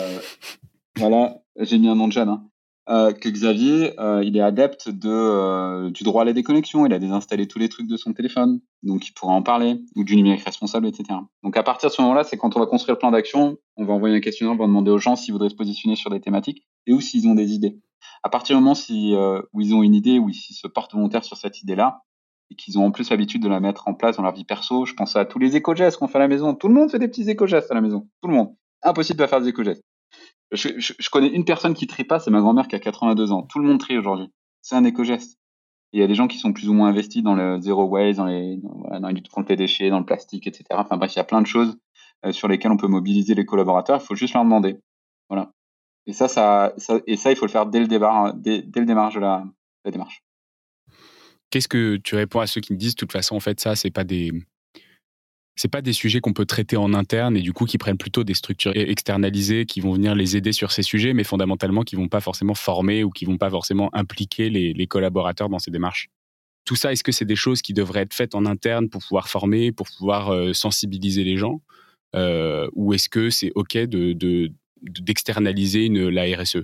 voilà, j'ai mis un nom de jeune. Hein. Euh, que Xavier, euh, il est adepte de, euh, du droit à la déconnexion. Il a désinstallé tous les trucs de son téléphone, donc il pourra en parler, ou du numérique responsable, etc. Donc à partir de ce moment-là, c'est quand on va construire le plan d'action, on va envoyer un questionnaire, on va demander aux gens s'ils voudraient se positionner sur des thématiques et ou s'ils ont des idées. À partir du moment si, où ils ont une idée, où ils se portent volontaires sur cette idée-là, et qu'ils ont en plus l'habitude de la mettre en place dans leur vie perso, je pense à tous les éco-gestes qu'on fait à la maison. Tout le monde fait des petits éco-gestes à la maison. Tout le monde. Impossible de faire des éco-gestes. Je, connais une personne qui trie pas, c'est ma grand-mère qui a 82 ans. Tout le monde trie aujourd'hui. C'est un éco-geste. Il y a des gens qui sont plus ou moins investis dans le zero waste, dans les, dans, dans lutte contre les déchets, dans le plastique, etc. Enfin bref, il y a plein de choses euh, sur lesquelles on peut mobiliser les collaborateurs. Il faut juste leur demander. Voilà. Et ça, ça, et ça, il faut le faire dès le départ, dès, le démarrage de la, la démarche. Qu'est-ce que tu réponds à ceux qui me disent, de toute façon, en fait, ça, c'est pas des, c'est pas des sujets qu'on peut traiter en interne et du coup qui prennent plutôt des structures externalisées qui vont venir les aider sur ces sujets, mais fondamentalement qui vont pas forcément former ou qui vont pas forcément impliquer les, collaborateurs dans ces démarches. Tout ça, est-ce que c'est des choses qui devraient être faites en interne pour pouvoir former, pour pouvoir euh, sensibiliser les gens, euh, ou est-ce que c'est ok de d'externaliser la RSE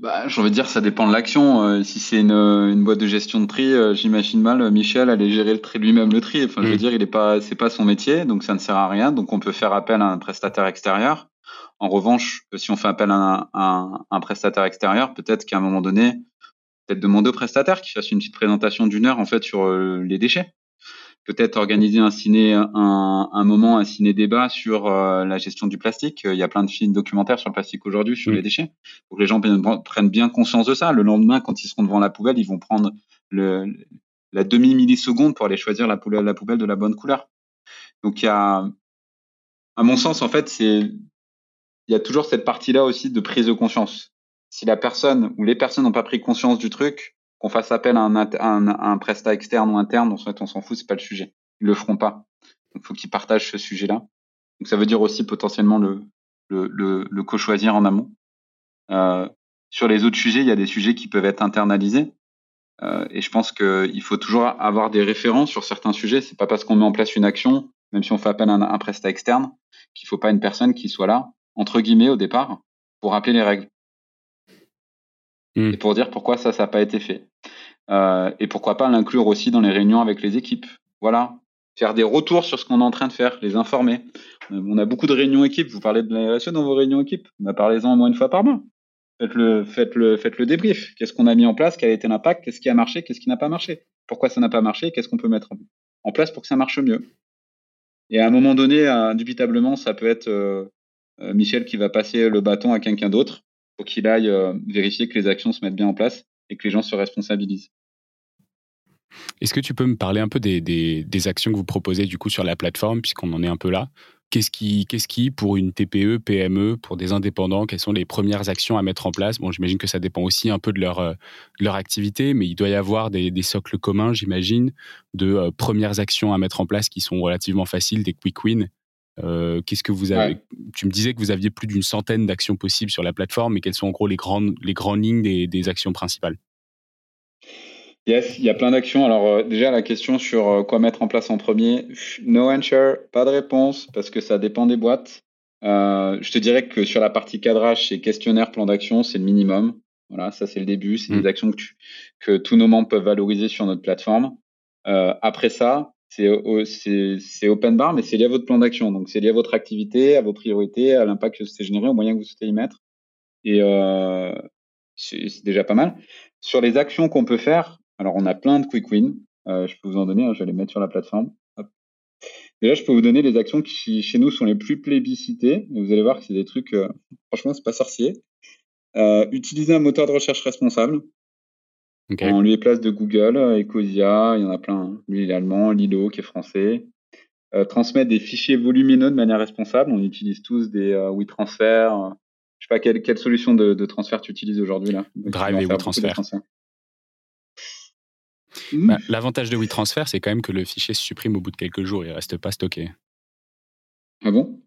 bah, J'ai envie de dire, ça dépend de l'action. Euh, si c'est une, une, boîte de gestion de tri, euh, j'imagine mal Michel aller gérer le tri lui-même le tri. Enfin, je veux mm. dire, il est pas, c'est pas son métier, donc ça ne sert à rien. Donc, on peut faire appel à un prestataire extérieur. En revanche, si on fait appel à un, un prestataire extérieur, peut-être qu'à un moment donné, peut-être demander au prestataire qu'il fasse une petite présentation d'une heure en fait sur euh, les déchets peut-être organiser un ciné, un, un moment, un ciné-débat sur euh, la gestion du plastique. Il y a plein de films documentaires sur le plastique aujourd'hui, sur les déchets, pour que les gens prennent bien conscience de ça. Le lendemain, quand ils seront devant la poubelle, ils vont prendre le, la demi-milliseconde pour aller choisir la poubelle, la poubelle de la bonne couleur. Donc il y a, à mon sens, en fait, c'est il y a toujours cette partie-là aussi de prise de conscience. Si la personne ou les personnes n'ont pas pris conscience du truc, qu'on fasse appel à un, un, prestat externe ou interne, on s'en fout, c'est pas le sujet. Ils le feront pas. Donc, faut qu'ils partagent ce sujet-là. Donc, ça veut dire aussi potentiellement le, le, le, le co-choisir en amont. Euh, sur les autres sujets, il y a des sujets qui peuvent être internalisés. Euh, et je pense qu'il faut toujours avoir des références sur certains sujets. C'est pas parce qu'on met en place une action, même si on fait appel à un, un prestat externe, qu'il faut pas une personne qui soit là, entre guillemets, au départ, pour rappeler les règles. Hmm. Et pour dire pourquoi ça, n'a pas été fait. Euh, et pourquoi pas l'inclure aussi dans les réunions avec les équipes. Voilà. Faire des retours sur ce qu'on est en train de faire, les informer. Euh, on a beaucoup de réunions équipes. Vous parlez de la RSE dans vos réunions équipes. Parlez-en au moins une fois par mois. Faites le, débrief. Qu'est-ce qu'on a mis en place? Quel a été l'impact? Qu'est-ce qui a marché? Qu'est-ce qui n'a pas marché? Pourquoi ça n'a pas marché? Qu'est-ce qu'on peut mettre en place pour que ça marche mieux? Et à un moment donné, indubitablement, ça peut être euh, Michel qui va passer le bâton à quelqu'un d'autre pour qu'il aille euh, vérifier que les actions se mettent bien en place et que les gens se responsabilisent. Est-ce que tu peux me parler un peu des, actions que vous proposez du coup sur la plateforme, puisqu'on en est un peu là? Qu'est-ce qui, pour une TPE, PME, pour des indépendants, quelles sont les premières actions à mettre en place? Bon, j'imagine que ça dépend aussi un peu de leur, euh, activité, mais il doit y avoir des, des socles communs, j'imagine, de euh, premières actions à mettre en place qui sont relativement faciles, des quick wins euh, qu'est-ce que vous avez Tu me disais que vous aviez plus d'une centaine d'actions possibles sur la plateforme, mais quelles sont en gros les grandes, les grandes lignes des, actions principales? Yes, il y a plein d'actions. Alors euh, déjà la question sur euh, quoi mettre en place en premier, no answer, pas de réponse parce que ça dépend des boîtes. je te dirais que sur la partie cadrage, c'est questionnaire, plan d'action, c'est le minimum. Voilà, ça c'est le début, c'est des mmh. actions que, que, tous nos membres peuvent valoriser sur notre plateforme. après ça, c'est open bar, mais c'est lié à votre plan d'action. Donc, c'est lié à votre activité, à vos priorités, à l'impact que c'est généré, au moyen que vous souhaitez y mettre. Et euh, c'est déjà pas mal. Sur les actions qu'on peut faire, alors on a plein de quick wins. Euh, je peux vous en donner, je vais les mettre sur la plateforme. Déjà, je peux vous donner les actions qui, chez nous, sont les plus plébiscitées. Et vous allez voir que c'est des trucs, euh, franchement, c'est pas sorcier. Utiliser un moteur de recherche responsable. Okay. On lui place de Google, Ecosia, il y en a plein. Hein. Lui, il est allemand, Lilo, qui est français. Euh, transmettre des fichiers volumineux de manière responsable. On utilise tous des euh, WeTransfer. Euh, je sais pas quelle, quelle solution de, de, transfert tu utilises aujourd'hui là. Drive et WeTransfer. Bah, L'avantage de WeTransfer, c'est quand même que le fichier se supprime au bout de quelques jours, il reste pas stocké. Ah bon?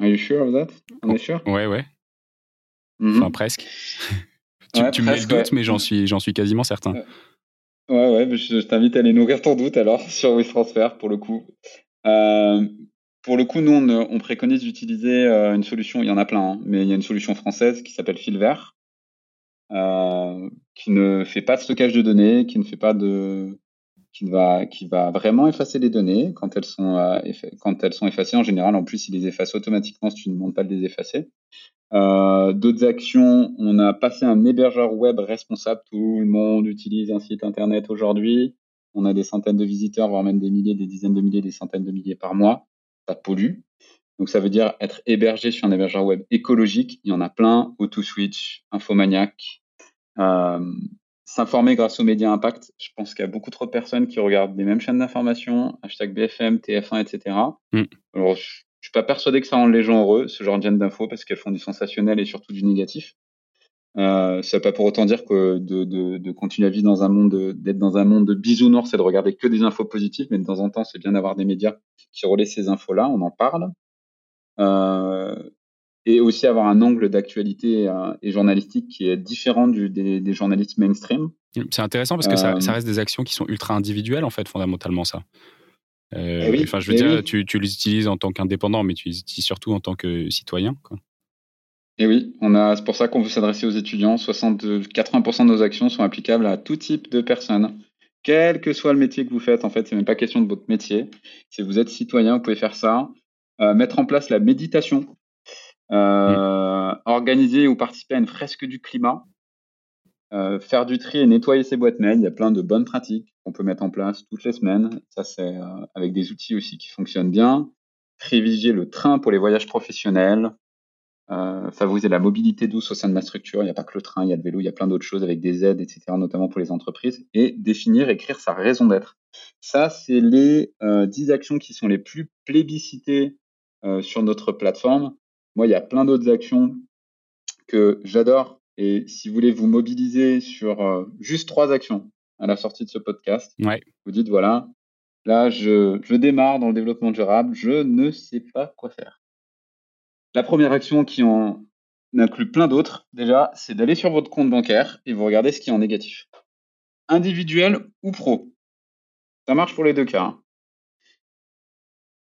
Are you sure of that? On est sûr? Ouais, ouais. Mm-hmm. Enfin, presque. tu, me mets le doute, mais j'en suis, j'en suis quasiment certain. Ouais, ouais, je, t'invite à aller nourrir ton doute alors sur WeTransfer pour le coup. Euh, pour le coup, nous, on, préconise d'utiliser euh, une solution, il y en a plein, hein, mais il y a une solution française qui s'appelle Filver, euh, qui ne fait pas de stockage de données, qui ne fait pas de, qui va, qui va vraiment effacer les données quand elles sont, euh, quand elles sont effacées. En général, en plus, il les efface automatiquement si tu ne demandes pas de les effacer. Euh, d'autres actions, on a passé un hébergeur web responsable. Tout le monde utilise un site internet aujourd'hui. On a des centaines de visiteurs, voire même des milliers, des dizaines de milliers, des centaines de milliers par mois. Ça pollue. Donc ça veut dire être hébergé sur un hébergeur web écologique. Il y en a plein. AutoSwitch, Infomaniac. Euh, S'informer grâce aux médias impact. Je pense qu'il y a beaucoup trop de personnes qui regardent les mêmes chaînes d'information, hashtag BFM, TF1, etc. Mm. Alors je pas persuadé que ça rende les gens heureux, ce genre d'infos, parce qu'elles font du sensationnel et surtout du négatif. Euh, ça pas pour autant dire que de, de, de continuer à vivre dans un monde, d'être dans un monde de bisounours, c'est de regarder que des infos positives, mais de temps en temps, c'est bien d'avoir des médias qui relaient ces infos-là, on en parle. Euh, et aussi avoir un angle d'actualité euh, et journalistique qui est différent du, des, des journalistes mainstream. C'est intéressant parce que ça, ça, euh, reste des actions qui sont ultra individuelles, en fait, fondamentalement, ça. Euh, eh enfin, je veux eh dire, tu, tu, les utilises en tant qu'indépendant, mais tu les utilises surtout en tant que citoyen. Quoi. Et oui, on a, c'est pour ça qu'on veut s'adresser aux étudiants. 60, 80% de nos actions sont applicables à tout type de personnes, quel que soit le métier que vous faites. En fait, c'est même pas question de votre métier. Si vous êtes citoyen, vous pouvez faire ça. Euh, mettre en place la méditation, euh, organiser ou participer à une fresque du climat, euh, faire du tri et nettoyer ses boîtes mail. Il y a plein de bonnes pratiques qu'on peut mettre en place toutes les semaines. Ça, c'est avec des outils aussi qui fonctionnent bien. Privilégier le train pour les voyages professionnels. Euh, favoriser la mobilité douce au sein de ma structure. Il n'y a pas que le train, il y a le vélo, il y a plein d'autres choses avec des aides, etc., notamment pour les entreprises. Et définir, écrire sa raison d'être. Ça, c'est les euh, 10 actions qui sont les plus plébiscitées euh, sur notre plateforme. Moi, il y a plein d'autres actions que j'adore. Et si vous voulez vous mobiliser sur euh, juste trois actions à la sortie de ce podcast, ouais. vous dites voilà, là, je, je démarre dans le développement durable, je ne sais pas quoi faire. La première action qui en inclut plein d'autres, déjà, c'est d'aller sur votre compte bancaire et vous regardez ce qui est en négatif. Individuel ou pro. Ça marche pour les deux cas. Hein.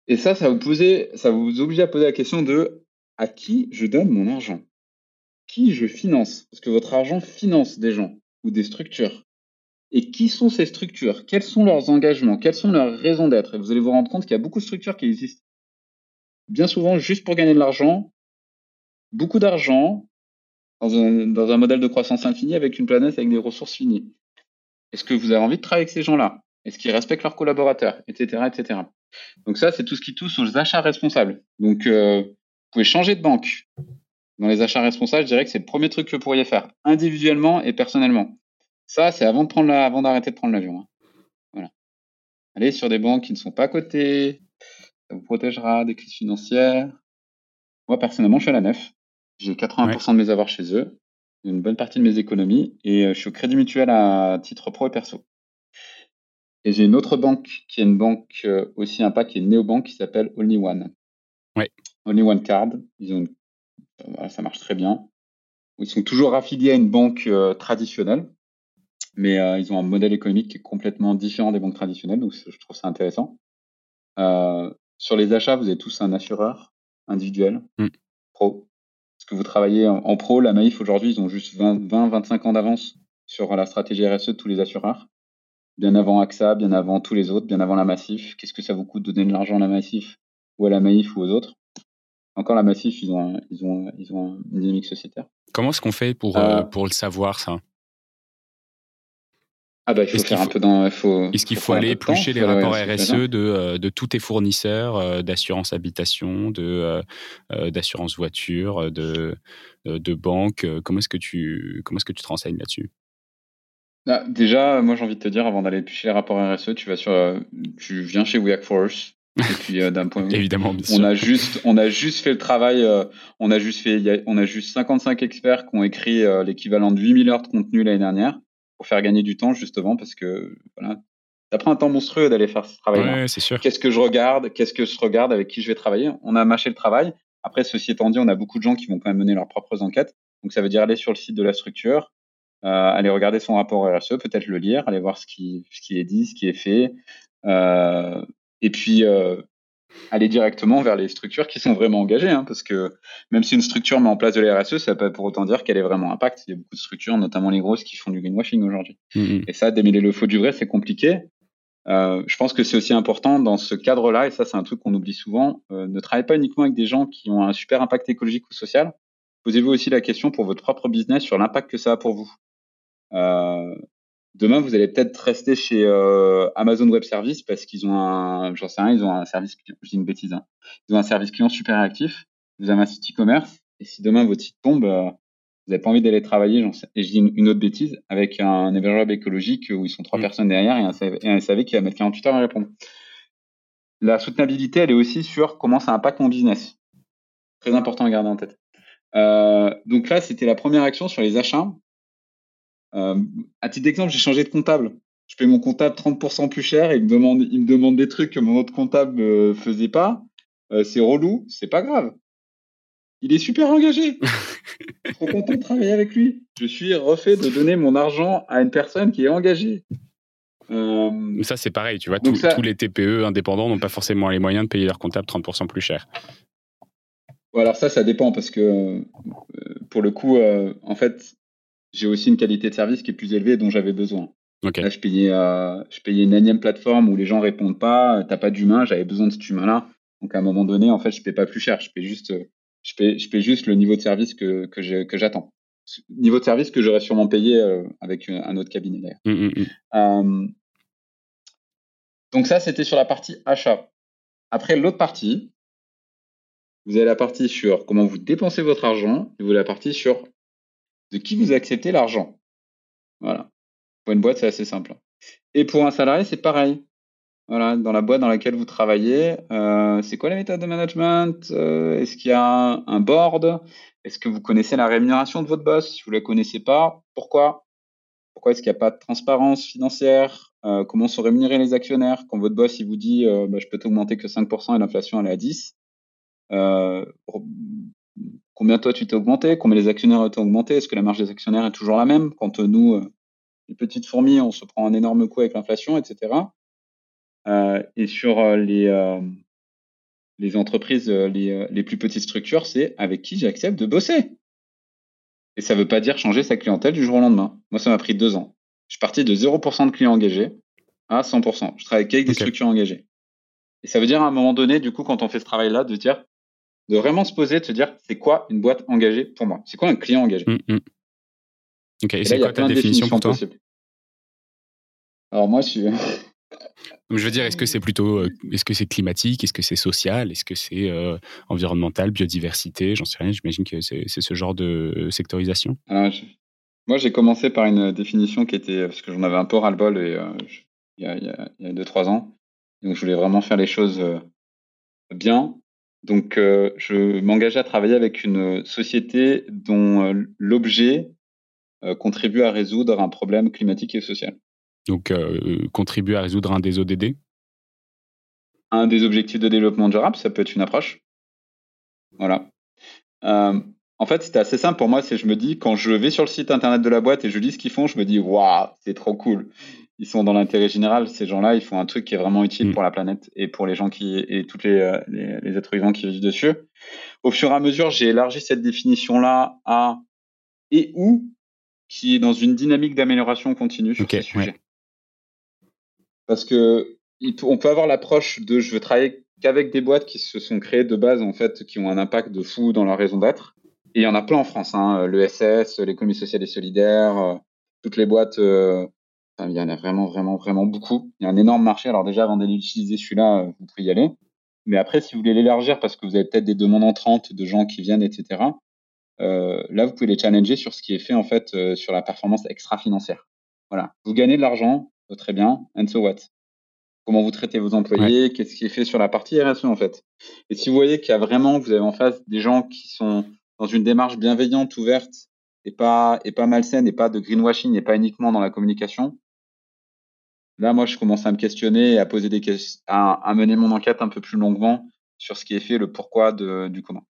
Et ça, ça vous, poser, ça vous oblige à poser la question de à qui je donne mon argent? Qui je finance? Parce que votre argent finance des gens ou des structures. Et qui sont ces structures? Quels sont leurs engagements? Quelles sont leurs raisons d'être? Et vous allez vous rendre compte qu'il y a beaucoup de structures qui existent bien souvent juste pour gagner de l'argent, beaucoup d'argent, dans un, dans un modèle de croissance infinie avec une planète avec des ressources finies. Est-ce que vous avez envie de travailler avec ces gens-là? Est-ce qu'ils respectent leurs collaborateurs? Etc. etc. Donc ça, c'est tout ce qui touche aux achats responsables. Donc, euh, vous pouvez changer de banque. Dans les achats responsables, je dirais que c'est le premier truc que vous pourriez faire, individuellement et personnellement. Ça, c'est avant de prendre la, avant d'arrêter de prendre l'avion. Hein. Voilà. Allez sur des banques qui ne sont pas cotées, ça vous protégera des crises financières. Moi, personnellement, je suis à la nef. J'ai 80% de mes avoirs chez eux, une bonne partie de mes économies, et euh, je suis au Crédit Mutuel à titre pro et perso. Et j'ai une autre banque qui est une banque euh, aussi impact, qui est une néobanque qui s'appelle Only One. Ouais. Only One Card. Ils ont ça marche très bien. Ils sont toujours affiliés à une banque euh, traditionnelle, mais ils ont un modèle économique qui est complètement différent des banques traditionnelles, donc je trouve ça intéressant. Sur les achats, vous êtes tous un assureur individuel, mm. pro. Est-ce que vous travaillez en, pro? La Maïf, aujourd'hui, ils ont juste 20-25 ans d'avance sur la stratégie RSE de tous les assureurs. Bien avant AXA, bien avant tous les autres, bien avant la Massif. Qu'est-ce que ça vous coûte de donner de l'argent à la Massif ou à la Maïf ou aux autres? Encore la Massif, ils ont, ils ont, ils ont une dynamique sociétaire. Comment est-ce qu'on fait pour, euh, euh, pour le savoir, ça? Ah bah, il faut faire un peu dans. Est-ce qu'il faut, aller éplucher les rapports RSE de, euh, de tous tes fournisseurs d'assurance habitation, de d'assurance voiture, de de banque Comment est-ce que tu comment est-ce que tu te renseignes là-dessus? Ah, Déjà, moi j'ai envie de te dire, avant d'aller éplucher les rapports RSE, tu vas sur, tu viens chez Workforce. Et puis d'un point de vue, évidemment, on a juste, on a juste fait le travail. on a juste fait, on a juste 55 experts qui ont écrit l'équivalent de 8000 heures de contenu l'année dernière pour faire gagner du temps justement parce que voilà, ça prend un temps monstrueux d'aller faire ce travail. Ouais, c'est sûr. Qu'est-ce que je regarde Qu'est-ce que je regarde Avec qui je vais travailler? On a mâché le travail. Après, ceci étant dit, on a beaucoup de gens qui vont quand même mener leurs propres enquêtes. Donc, ça veut dire aller sur le site de la structure, euh, aller regarder son rapport RSE, peut-être le lire, aller voir ce qui, ce qui est dit, ce qui est fait. Euh, et puis, euh, aller directement vers les structures qui sont vraiment engagées, hein, parce que même si une structure met en place de la RSE, ça peut pour autant dire qu'elle est vraiment impact. Il y a beaucoup de structures, notamment les grosses, qui font du greenwashing aujourd'hui. Mm-hmm. Et ça, démêler le faux du vrai, c'est compliqué. Euh, je pense que c'est aussi important dans ce cadre-là, et ça c'est un truc qu'on oublie souvent, euh, ne travaillez pas uniquement avec des gens qui ont un super impact écologique ou social. Posez-vous aussi la question pour votre propre business sur l'impact que ça a pour vous. Euh, Demain, vous allez peut-être rester chez euh, Amazon Web Service parce qu'ils ont un, j'en sais rien, ils ont un service client, je dis une bêtise, hein. ils ont un service client super actif. Vous avez un site e-commerce et si demain votre site tombe, euh, vous n'avez pas envie d'aller travailler, j'en sais, et je dis une, autre bêtise, avec un hébergeur écologique où ils sont trois mm. personnes derrière et un, SAV, qui va mettre 48 heures à répondre. La soutenabilité, elle est aussi sur comment ça impacte mon business. Très important à garder en tête. Euh, donc là, c'était la première action sur les achats. Euh, à titre d'exemple, j'ai changé de comptable. Je paye mon comptable 30% plus cher et il me demande, il me demande des trucs que mon autre comptable ne euh, faisait pas. Euh, c'est relou, c'est pas grave. Il est super engagé. Trop content de travailler avec lui. Je suis refait de donner mon argent à une personne qui est engagée. Euh... Ça, c'est pareil, tu vois. Tous les TPE indépendants n'ont pas forcément les moyens de payer leur comptable 30% plus cher. alors ça, ça dépend parce que pour le coup, en fait, j'ai aussi une qualité de service qui est plus élevée dont j'avais besoin. Là, je payais, je payais une énième plateforme où les gens répondent pas, t'as pas d'humain, j'avais besoin de cet humain-là. Donc à un moment donné, en fait, je paie pas plus cher, je paie juste, je paie, je paie juste le niveau de service que, que j'attends. Niveau de service que j'aurais sûrement payé avec un autre cabinet d'ailleurs. Mmh, mmh, mmh. donc ça, c'était sur la partie achat. Après, l'autre partie, vous avez la partie sur comment vous dépensez votre argent et vous avez la partie sur de qui vous acceptez l'argent. Voilà. Pour une boîte, c'est assez simple. Et pour un salarié, c'est pareil. Voilà, dans la boîte dans laquelle vous travaillez, euh, c'est quoi la méthode de management euh, Est-ce qu'il y a un board Est-ce que vous connaissez la rémunération de votre boss Si vous la connaissez pas, pourquoi Pourquoi est-ce qu'il n'y a pas de transparence financière euh, Comment sont rémunérés les actionnaires Quand votre boss il vous dit bah, je peux t'augmenter que 5% et l'inflation elle est à 10, combien toi tu t'es augmenté? Combien les actionnaires t'ont augmenté? Est-ce que la marge des actionnaires est toujours la même? Quand nous, les petites fourmis, on se prend un énorme coup avec l'inflation, etc. Euh, et sur euh, les, euh, les entreprises, les, les plus petites structures, c'est avec qui j'accepte de bosser. Et ça ne veut pas dire changer sa clientèle du jour au lendemain. Moi, ça m'a pris deux ans. Je suis parti de 0% de clients engagés à 100%. Je travaille qu'avec des structures engagées. Et ça veut dire à un moment donné, du coup, quand on fait ce travail-là, de dire, de vraiment se poser, de se dire, c'est quoi une boîte engagée pour moi? C'est quoi un client engagé? Mmh, mmh. Ok, et, c'est quoi ta définition pour toi? possibles. Alors moi, je suis, je veux dire, est-ce que c'est plutôt, euh, est-ce que c'est climatique, est-ce que c'est social, est-ce que c'est euh, environnemental, biodiversité, j'en sais rien. J'imagine que c'est ce genre de sectorisation. Moi, j'ai commencé par une définition qui était parce que j'en avais un peu ras-le-bol et euh, il y a, il y a deux trois ans. Donc, je voulais vraiment faire les choses bien. Donc, je m'engageais à travailler avec une société dont l'objet contribue à résoudre un problème climatique et social. Donc, euh, contribuer à résoudre un des ODD Un des objectifs de développement durable, ça peut être une approche. Voilà. En fait, c'était assez simple pour moi. C'est je me dis, quand je vais sur le site internet de la boîte et je lis ce qu'ils font, je me dis, waouh, c'est trop cool. Ils sont dans l'intérêt général. Ces gens-là, ils font un truc qui est vraiment utile mm. pour la planète et pour les gens qui et tous euh, les, les, êtres vivants qui vivent dessus. Au fur et à mesure, j'ai élargi cette définition-là à et où qui est dans une dynamique d'amélioration continue sur ce sujet. Parce que on peut avoir l'approche de je veux travailler qu'avec des boîtes qui se sont créées de base en fait, qui ont un impact de fou dans leur raison d'être. Et il y en a plein en France, hein, l'ESS, l'économie sociale et solidaire, euh, toutes les boîtes. Euh, il y en a vraiment, vraiment, vraiment beaucoup. Il y a un énorme marché. Alors déjà, avant d'utiliser celui-là, euh, vous pouvez y aller. Mais après, si vous voulez l'élargir parce que vous avez peut-être des demandes entrantes de gens qui viennent, etc. là, vous pouvez les challenger sur ce qui est fait en fait sur la performance extra-financière. Voilà, vous gagnez de l'argent, euh, très bien. And so what? Comment vous traitez vos employés? Qu'est-ce qui est fait sur la partie RSE en fait? Et si vous voyez qu'il y a vraiment, vous avez en face des gens qui sont dans une démarche bienveillante, ouverte et pas et pas malsaine et pas de greenwashing et pas uniquement dans la communication. Là, moi, je commence à me questionner et à poser des questions, à, mener mon enquête un peu plus longuement sur ce qui est fait, le pourquoi du comment.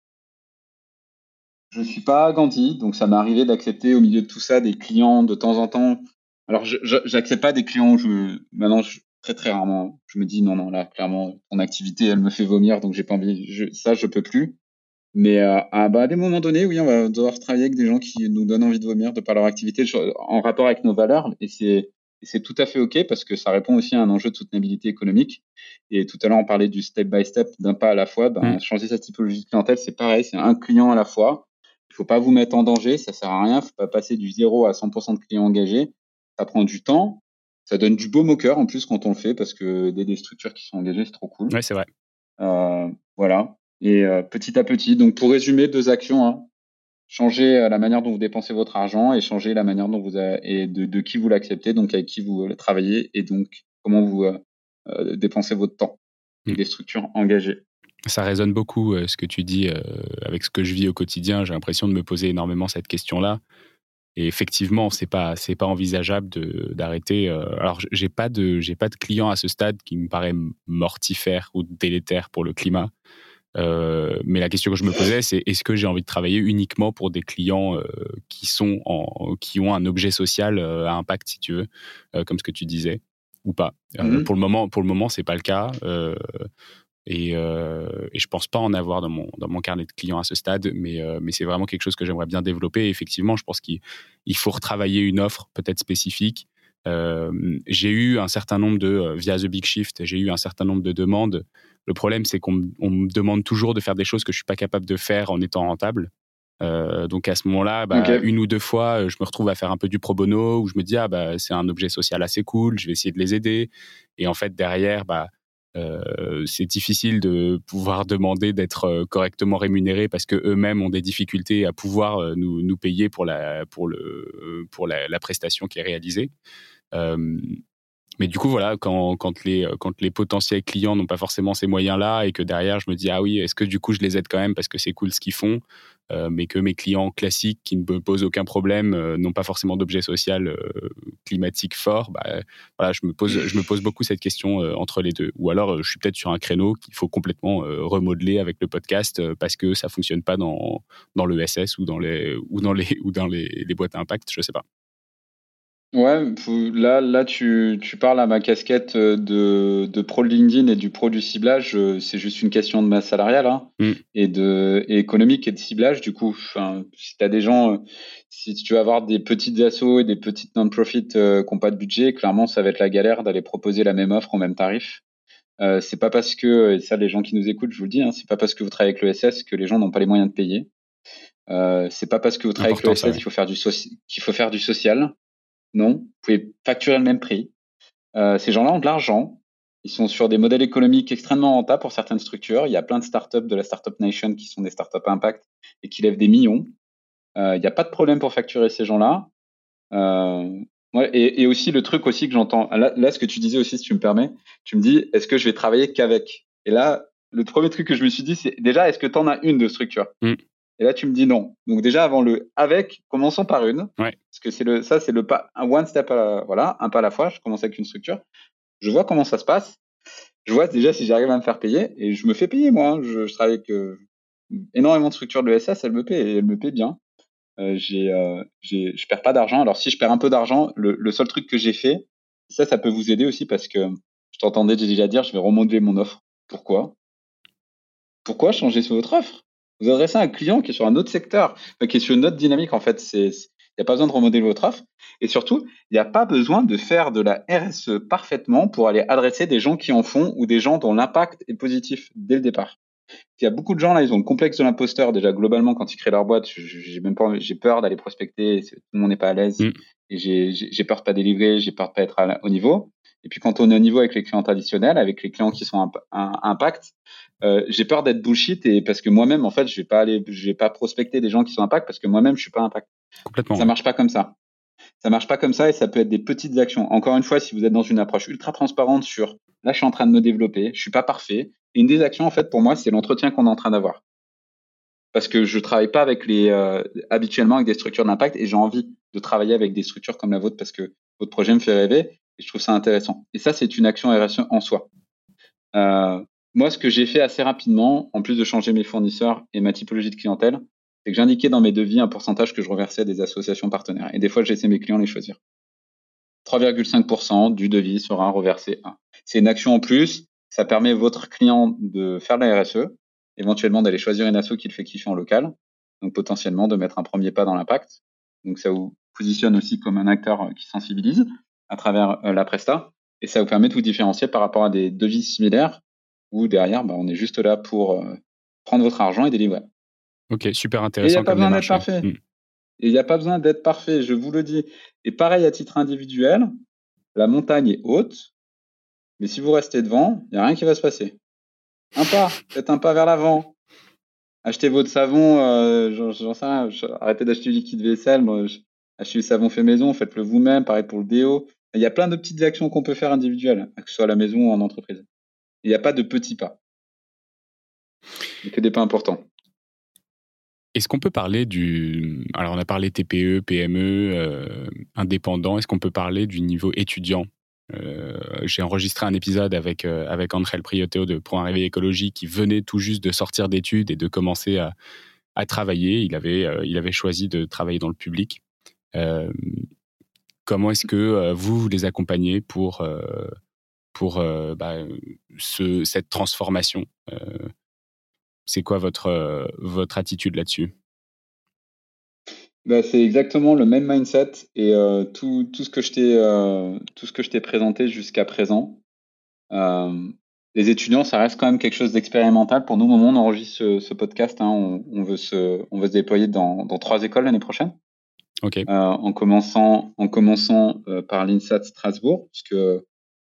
Je suis pas Gandhi, donc ça m'est arrivé d'accepter au milieu de tout ça des clients de temps en temps alors, j'accepte pas des clients. Je, maintenant, très très rarement, je me dis non non là clairement ton activité elle me fait vomir donc j'ai pas envie. Ça je peux plus. Mais euh, à, bah, des moments donnés, oui, on va devoir travailler avec des gens qui nous donnent envie de vomir de par leur activité en rapport avec nos valeurs. Et c'est c'est tout à fait OK parce que ça répond aussi à un enjeu de soutenabilité économique. Et tout à l'heure, on parlait du step by step, d'un pas à la fois. Ben, mmh. Changer sa typologie de clientèle, c'est pareil, c'est un client à la fois. Il faut pas vous mettre en danger, ça sert à rien. faut pas passer du 0 à 100% de clients engagés ça prend du temps. Ça donne du beau moqueur en plus quand on le fait parce que des, des structures qui sont engagées, c'est trop cool. Oui, c'est vrai. Euh, voilà. Et euh, petit à petit. Donc pour résumer, deux actions. Hein. Changer euh, la manière dont vous dépensez votre argent et changer la manière dont vous et de, de, qui vous l'acceptez, donc avec qui vous travaillez et donc comment vous dépensez votre temps. Mmh. Des structures engagées. Ça résonne beaucoup ce que tu dis avec ce que je vis au quotidien. J'ai l'impression de me poser énormément cette question-là. Et effectivement, c'est pas c'est pas envisageable d'arrêter. Euh, alors, j'ai pas de j'ai pas de client à ce stade qui me paraît mortifère ou délétère pour le climat. Euh, mais la question que je me posais, c'est est-ce que j'ai envie de travailler uniquement pour des clients euh, qui sont en, qui ont un objet social à impact, si tu veux, comme ce que tu disais, ou pas. Mm-hmm. Pour le moment, pour le moment, c'est pas le cas. Et, et je pense pas en avoir dans mon, dans mon carnet de clients à ce stade, mais, mais c'est vraiment quelque chose que j'aimerais bien développer. Et effectivement, je pense qu'il faut retravailler une offre peut-être spécifique. j'ai eu un certain nombre de, via The Big Shift, j'ai eu un certain nombre de demandes. Le problème, c'est qu'on me demande toujours de faire des choses que je suis pas capable de faire en étant rentable. Euh, donc à ce moment-là, bah, une ou deux fois, euh, je me retrouve à faire un peu du pro bono où je me dis ah bah c'est un objet social assez cool, je vais essayer de les aider. Et en fait derrière, bah euh, c'est difficile de pouvoir demander d'être correctement rémunéré parce que eux-mêmes ont des difficultés à pouvoir nous, nous payer pour la pour le pour la, la prestation qui est réalisée. Mais du coup, voilà, quand, les, potentiels clients n'ont pas forcément ces moyens-là et que derrière, je me dis, ah oui, est-ce que du coup, je les aide quand même parce que c'est cool ce qu'ils font, euh, mais que mes clients classiques qui ne me posent aucun problème euh, n'ont pas forcément d'objet social euh, climatique fort, bah, voilà, je me, pose, beaucoup cette question entre les deux. Ou alors, je suis peut-être sur un créneau qu'il faut complètement remodeler avec le podcast parce que ça fonctionne pas dans, dans le SS ou dans les, ou dans les, ou dans les, les boîtes à impact, je sais pas. Ouais, là, là tu, tu parles à ma casquette euh, de, de pro LinkedIn et du pro du ciblage. Euh, c'est juste une question de masse salariale hein, mm. et de et économique et de ciblage. Du coup, si tu as des gens, euh, si tu veux avoir des petites assos et des petites non-profit qui n'ont pas de budget, clairement, ça va être la galère d'aller proposer la même offre au même tarif. Euh, c'est pas parce que, et ça, les gens qui nous écoutent, je vous le dis, hein, c'est pas parce que vous travaillez avec l'ESS que les gens n'ont pas les moyens de payer. Euh, c'est pas parce que vous travaillez avec l'ESS qu'il faut faire du qu'il faut faire du social. Non, vous pouvez facturer le même prix. Euh, ces gens-là ont de l'argent. Ils sont sur des modèles économiques extrêmement rentables pour certaines structures. Il y a plein de startups de la Startup Nation qui sont des startups impact et qui lèvent des millions. Euh, il n'y a pas de problème pour facturer ces gens-là. Euh, et, aussi le truc aussi que j'entends, là, ce que tu disais aussi, si tu me permets, tu me dis, est-ce que je vais travailler qu'avec? Et là, le premier truc que je me suis dit, c'est déjà, est-ce que tu en as une de structure? Mm. Et là, tu me dis non. Donc déjà, avant le avec, commençons par une. Parce que c'est le, ça, c'est le pas, un one step à la, voilà, un pas à la fois. Je commence avec une structure. Je vois comment ça se passe. Je vois déjà si j'arrive à me faire payer. Et je me fais payer, moi. Hein. Je, je, travaille avec euh, énormément de structures de l'ESS. Elle me paie et elle me paie bien. Euh, j'ai, euh, j'ai, je perds pas d'argent. Alors si je perds un peu d'argent, le, le seul truc que j'ai fait, ça, ça peut vous aider aussi parce que je t'entendais déjà dire, je vais remodeler mon offre. Pourquoi? Pourquoi changer sur votre offre? Vous adressez à un client qui est sur un autre secteur, qui est sur une autre dynamique, en fait, il n'y a pas besoin de remodeler votre offre. Et surtout, il n'y a pas besoin de faire de la RSE parfaitement pour aller adresser des gens qui en font ou des gens dont l'impact est positif dès le départ. Il y a beaucoup de gens là, ils ont le complexe de l'imposteur déjà globalement quand ils créent leur boîte. J'ai même pas, j'ai peur d'aller prospecter. Tout le monde n'est pas à l'aise mm. et j'ai peur de pas délivrer, j'ai peur de pas être au niveau. Et puis quand on est au niveau avec les clients traditionnels, avec les clients qui sont impact, euh, j'ai peur d'être bullshit et parce que moi-même en fait je vais pas aller, je vais pas prospecter des gens qui sont impact parce que moi-même je suis pas impact. Complètement. Ça marche pas comme ça. Ça marche pas comme ça et ça peut être des petites actions. Encore une fois, si vous êtes dans une approche ultra transparente sur là je suis en train de me développer, je suis pas parfait. Et une des actions en fait pour moi c'est l'entretien qu'on est en train d'avoir. Parce que je travaille pas avec les euh, habituellement avec des structures d'impact et j'ai envie de travailler avec des structures comme la vôtre parce que votre projet me fait rêver et je trouve ça intéressant. Et ça, c'est une action RSE en soi. Euh, moi, ce que j'ai fait assez rapidement, en plus de changer mes fournisseurs et ma typologie de clientèle, c'est que j'indiquais dans mes devis un pourcentage que je reversais à des associations partenaires. Et des fois, j'ai laissé mes clients les choisir. 3,5% du devis sera reversé à. C'est une action en plus. Ça permet à votre client de faire la RSE, éventuellement d'aller choisir une asso qui le fait kiffer en local, donc potentiellement de mettre un premier pas dans l'impact. Donc ça vous positionne aussi comme un acteur qui sensibilise à travers euh, la Presta. Et ça vous permet de vous différencier par rapport à des devises similaires où derrière, bah, on est juste là pour euh, prendre votre argent et délivrer. Ok, super intéressant. il n'y a pas besoin d'être parfait. Il n'y a pas besoin d'être parfait, je vous le dis. Et pareil à titre individuel, la montagne est haute, mais si vous restez devant, il n'y a rien qui va se passer. Un pas, faites un pas vers l'avant. Achetez votre savon, euh, j'en sais rien, arrêtez d'acheter du liquide vaisselle, achetez du savon fait maison, faites-le vous-même, pareil pour le déo. Il y a plein de petites actions qu'on peut faire individuelles, que ce soit à la maison ou en entreprise. Il n'y a pas de petits pas. Il n'y a que des pas importants. Est-ce qu'on peut parler du... Alors on a parlé TPE, PME, euh, indépendant. Est-ce qu'on peut parler du niveau étudiant? Euh, J'ai enregistré un épisode avec, euh, avec André Prioteo de Pour un réveil écologique qui venait tout juste de sortir d'études et de commencer à, à travailler. Il avait, il avait choisi de travailler dans le public. Comment est-ce que euh, vous, les accompagnez pour, euh, pour bah, ce, cette transformation C'est quoi votre, votre attitude là-dessus? Bah, c'est exactement le même mindset et tout, tout, ce que je t'ai tout ce que je t'ai présenté jusqu'à présent. les étudiants, ça reste quand même quelque chose d'expérimental. Pour nous, au moment où on enregistre ce, podcast, hein, on, on, veut se, on veut se déployer dans, dans trois écoles l'année prochaine. Okay. en commençant, en commençant par l'INSAT Strasbourg, puisque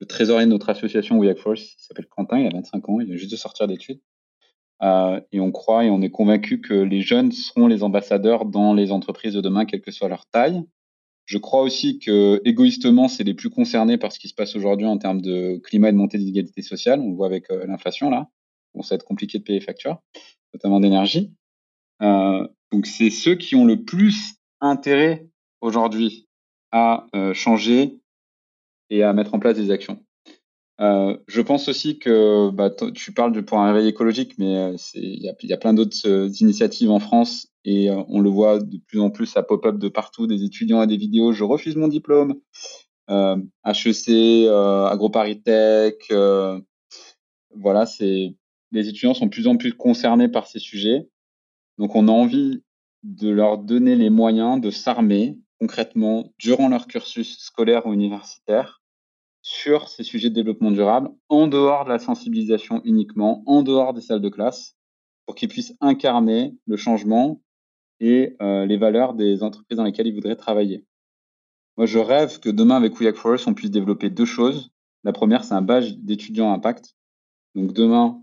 le trésorier de notre association We Force s'appelle Quentin, il a 25 ans, il vient juste de sortir d'études. Euh, et on croit et on est convaincu que les jeunes seront les ambassadeurs dans les entreprises de demain, quelle que soit leur taille. Je crois aussi que égoïstement, c'est les plus concernés par ce qui se passe aujourd'hui en termes de climat et de montée d'inégalité sociale. On le voit avec euh, l'inflation là. Bon, ça va être compliqué de payer les factures, notamment d'énergie. Euh, donc c'est ceux qui ont le plus intérêt aujourd'hui à euh, changer et à mettre en place des actions. Euh, je pense aussi que bah, tu parles du point réveil écologique, mais euh, il y a, plein d'autres initiatives en France et on le voit de plus en plus à pop-up de partout, des étudiants et des vidéos. Je refuse mon diplôme. HEC, AgroParisTech, voilà, les étudiants sont de plus en plus concernés par ces sujets. Donc on a envie de leur donner les moyens de s'armer concrètement durant leur cursus scolaire ou universitaire sur ces sujets de développement durable, en dehors de la sensibilisation uniquement, en dehors des salles de classe, pour qu'ils puissent incarner le changement et euh, les valeurs des entreprises dans lesquelles ils voudraient travailler. Moi, je rêve que demain, avec We Forest, on puisse développer deux choses. La première, c'est un badge d'étudiant impact. Donc demain,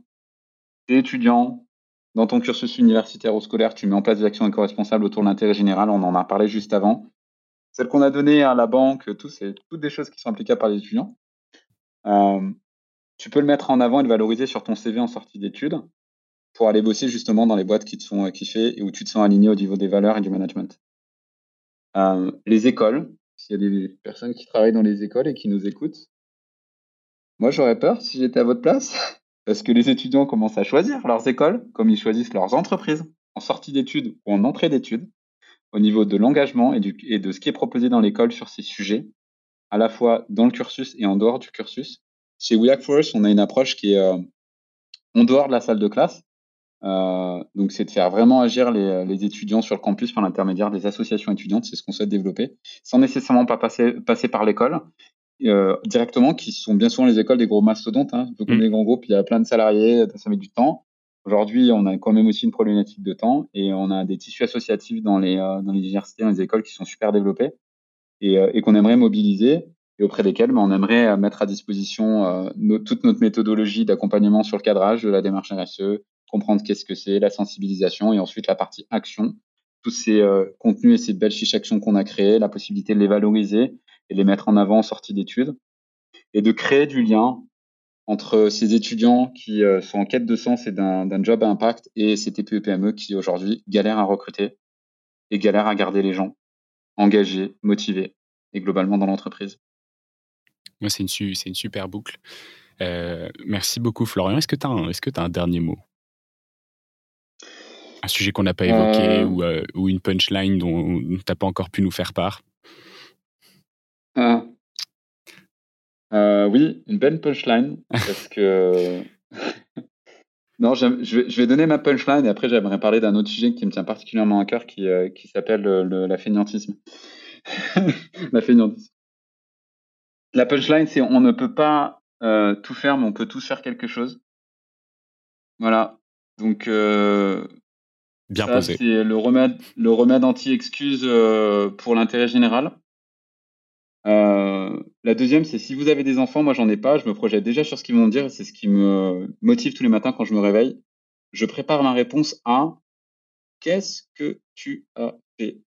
t'es étudiant, dans ton cursus universitaire ou scolaire, tu mets en place des actions éco-responsables autour de l'intérêt général. On en a parlé juste avant. Celles qu'on a données à la banque, tout, c'est toutes des choses qui sont applicables par les étudiants. Euh, tu peux le mettre en avant et le valoriser sur ton CV en sortie d'études pour aller bosser justement dans les boîtes qui te sont kiffées et où tu te sens aligné au niveau des valeurs et du management. Euh, les écoles, s'il y a des personnes qui travaillent dans les écoles et qui nous écoutent, moi j'aurais peur si j'étais à votre place, parce que les étudiants commencent à choisir leurs écoles comme ils choisissent leurs entreprises en sortie d'études ou en entrée d'études au niveau de l'engagement et, de ce qui est proposé dans l'école sur ces sujets, à la fois dans le cursus et en dehors du cursus. Chez We on a une approche qui est euh, en dehors de la salle de classe. Euh, donc, c'est de faire vraiment agir les, les, étudiants sur le campus par l'intermédiaire des associations étudiantes. C'est ce qu'on souhaite développer, sans nécessairement pas passer par l'école. Euh, directement, qui sont bien souvent les écoles des gros mastodontes. Hein. Comme mmh. les grands groupes, il y a plein de salariés, ça met du temps. Aujourd'hui, on a quand même aussi une problématique de temps et on a des tissus associatifs dans les, euh, dans les universités, dans les écoles qui sont super développés et, euh, et qu'on aimerait mobiliser et auprès desquels ben, on aimerait euh, mettre à disposition toute notre méthodologie d'accompagnement sur le cadrage de la démarche RSE, comprendre qu'est-ce que c'est, la sensibilisation et ensuite la partie action, tous ces contenus et ces belles fiches actions qu'on a créées, la possibilité de les valoriser et les mettre en avant en sortie d'études et de créer du lien entre ces étudiants qui euh, sont en quête de sens et d'un job à impact et ces TPE-PME qui aujourd'hui galèrent à recruter et galèrent à garder les gens engagés, motivés et globalement dans l'entreprise. Moi, c'est une, une, super boucle. Euh, merci beaucoup, Florian. Est-ce que tu as, as, un dernier mot? Un sujet qu'on n'a pas évoqué euh. ou, ou, une punchline dont tu n'as pas encore pu nous faire part? Euh, oui, une belle punchline, parce que... non, je vais, je vais, donner ma punchline et après j'aimerais parler d'un autre sujet qui me tient particulièrement à cœur qui, euh, qui s'appelle le, la fainéantisme. la fainéantisme. La punchline, c'est on ne peut pas euh, tout faire, mais on peut tous faire quelque chose. Voilà. Donc, euh, Bien ça, c'est le remède, le remède anti-excuse euh, pour l'intérêt général. Euh, la deuxième, c'est si vous avez des enfants, moi j'en ai pas, je me projette déjà sur ce qu'ils vont me dire c'est ce qui me motive tous les matins quand je me réveille. Je prépare ma réponse à qu'est-ce que tu as fait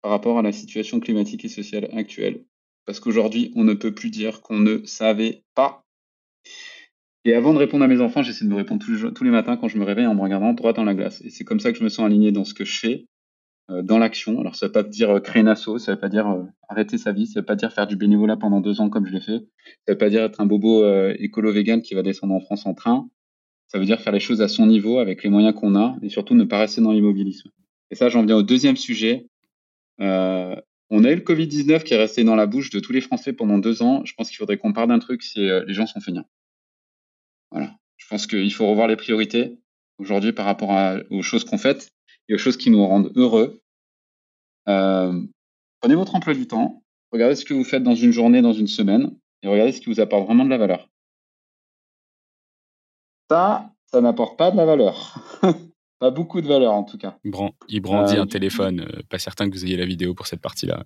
par rapport à la situation climatique et sociale actuelle? Parce qu'aujourd'hui, on ne peut plus dire qu'on ne savait pas. Et avant de répondre à mes enfants, j'essaie de me répondre tous tous les matins quand je me réveille en me regardant droit dans la glace. Et c'est comme ça que je me sens aligné dans ce que je fais dans l'action. Alors ça veut pas dire euh, créer une asso, ça veut pas dire euh, arrêter sa vie, ça veut pas dire faire du bénévolat pendant deux ans comme je l'ai fait, ça veut pas dire être un bobo écolo vegan qui va descendre en France en train. Ça veut dire faire les choses à son niveau avec les moyens qu'on a et surtout ne pas rester dans l'immobilisme. Et ça, j'en viens au deuxième sujet. on a eu le Covid-19 qui est resté dans la bouche de tous les Français pendant deux ans. Je pense qu'il faudrait qu'on parle d'un truc, c'est euh, les gens sont feignants. Voilà. Je pense qu'il faut revoir les priorités aujourd'hui par rapport aux choses qu'on fait et aux choses qui nous rendent heureux. Euh, prenez votre emploi du temps, regardez ce que vous faites dans une journée, dans une semaine, et regardez ce qui vous apporte vraiment de la valeur. Ça, ça n'apporte pas de la valeur. pas beaucoup de valeur en tout cas. il brandit euh, un téléphone, euh, pas certain que vous ayez la vidéo pour cette partie-là.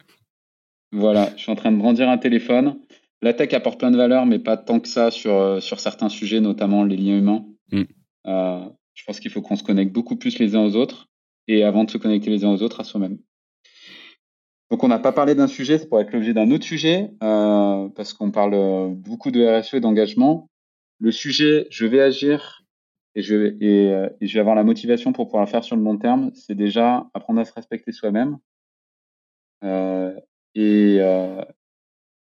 Voilà, je suis en train de brandir un téléphone. La tech apporte plein de valeur, mais pas tant que ça sur, sur certains sujets, notamment les liens humains. Mm. je pense qu'il faut qu'on se connecte beaucoup plus les uns aux autres et avant de se connecter les uns aux autres, à soi-même. Donc on n'a pas parlé d'un sujet, ça pourrait être l'objet d'un autre sujet, parce qu'on parle beaucoup de RSE et d'engagement. Le sujet, je vais agir et je, vais, et, je vais avoir la motivation pour pouvoir le faire sur le long terme, c'est déjà apprendre à se respecter soi-même et,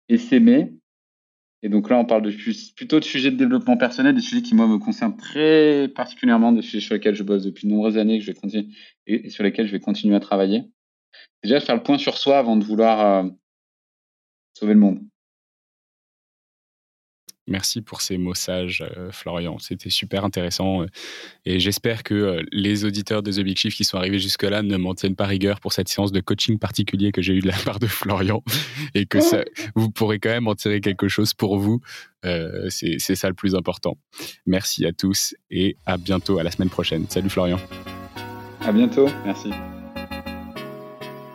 et s'aimer. Et donc là, on parle de, plutôt de sujets de développement personnel, des sujets qui, moi, me concernent très particulièrement, des sujets sur lesquels je bosse depuis de nombreuses années que je vais continuer, et, sur lesquels je vais continuer à travailler. Déjà, faire le point sur soi avant de vouloir sauver le monde. Merci pour ces mots sages, euh, Florian. C'était super intéressant. Euh, et j'espère que euh, les auditeurs de The Big Shift qui sont arrivés jusque-là ne m'en tiennent pas rigueur pour cette séance de coaching particulier que j'ai eu de la part de Florian. Et que ça, vous pourrez quand même en tirer quelque chose pour vous. C'est ça le plus important. Merci à tous et à bientôt, à la semaine prochaine. Salut Florian. À bientôt. Merci.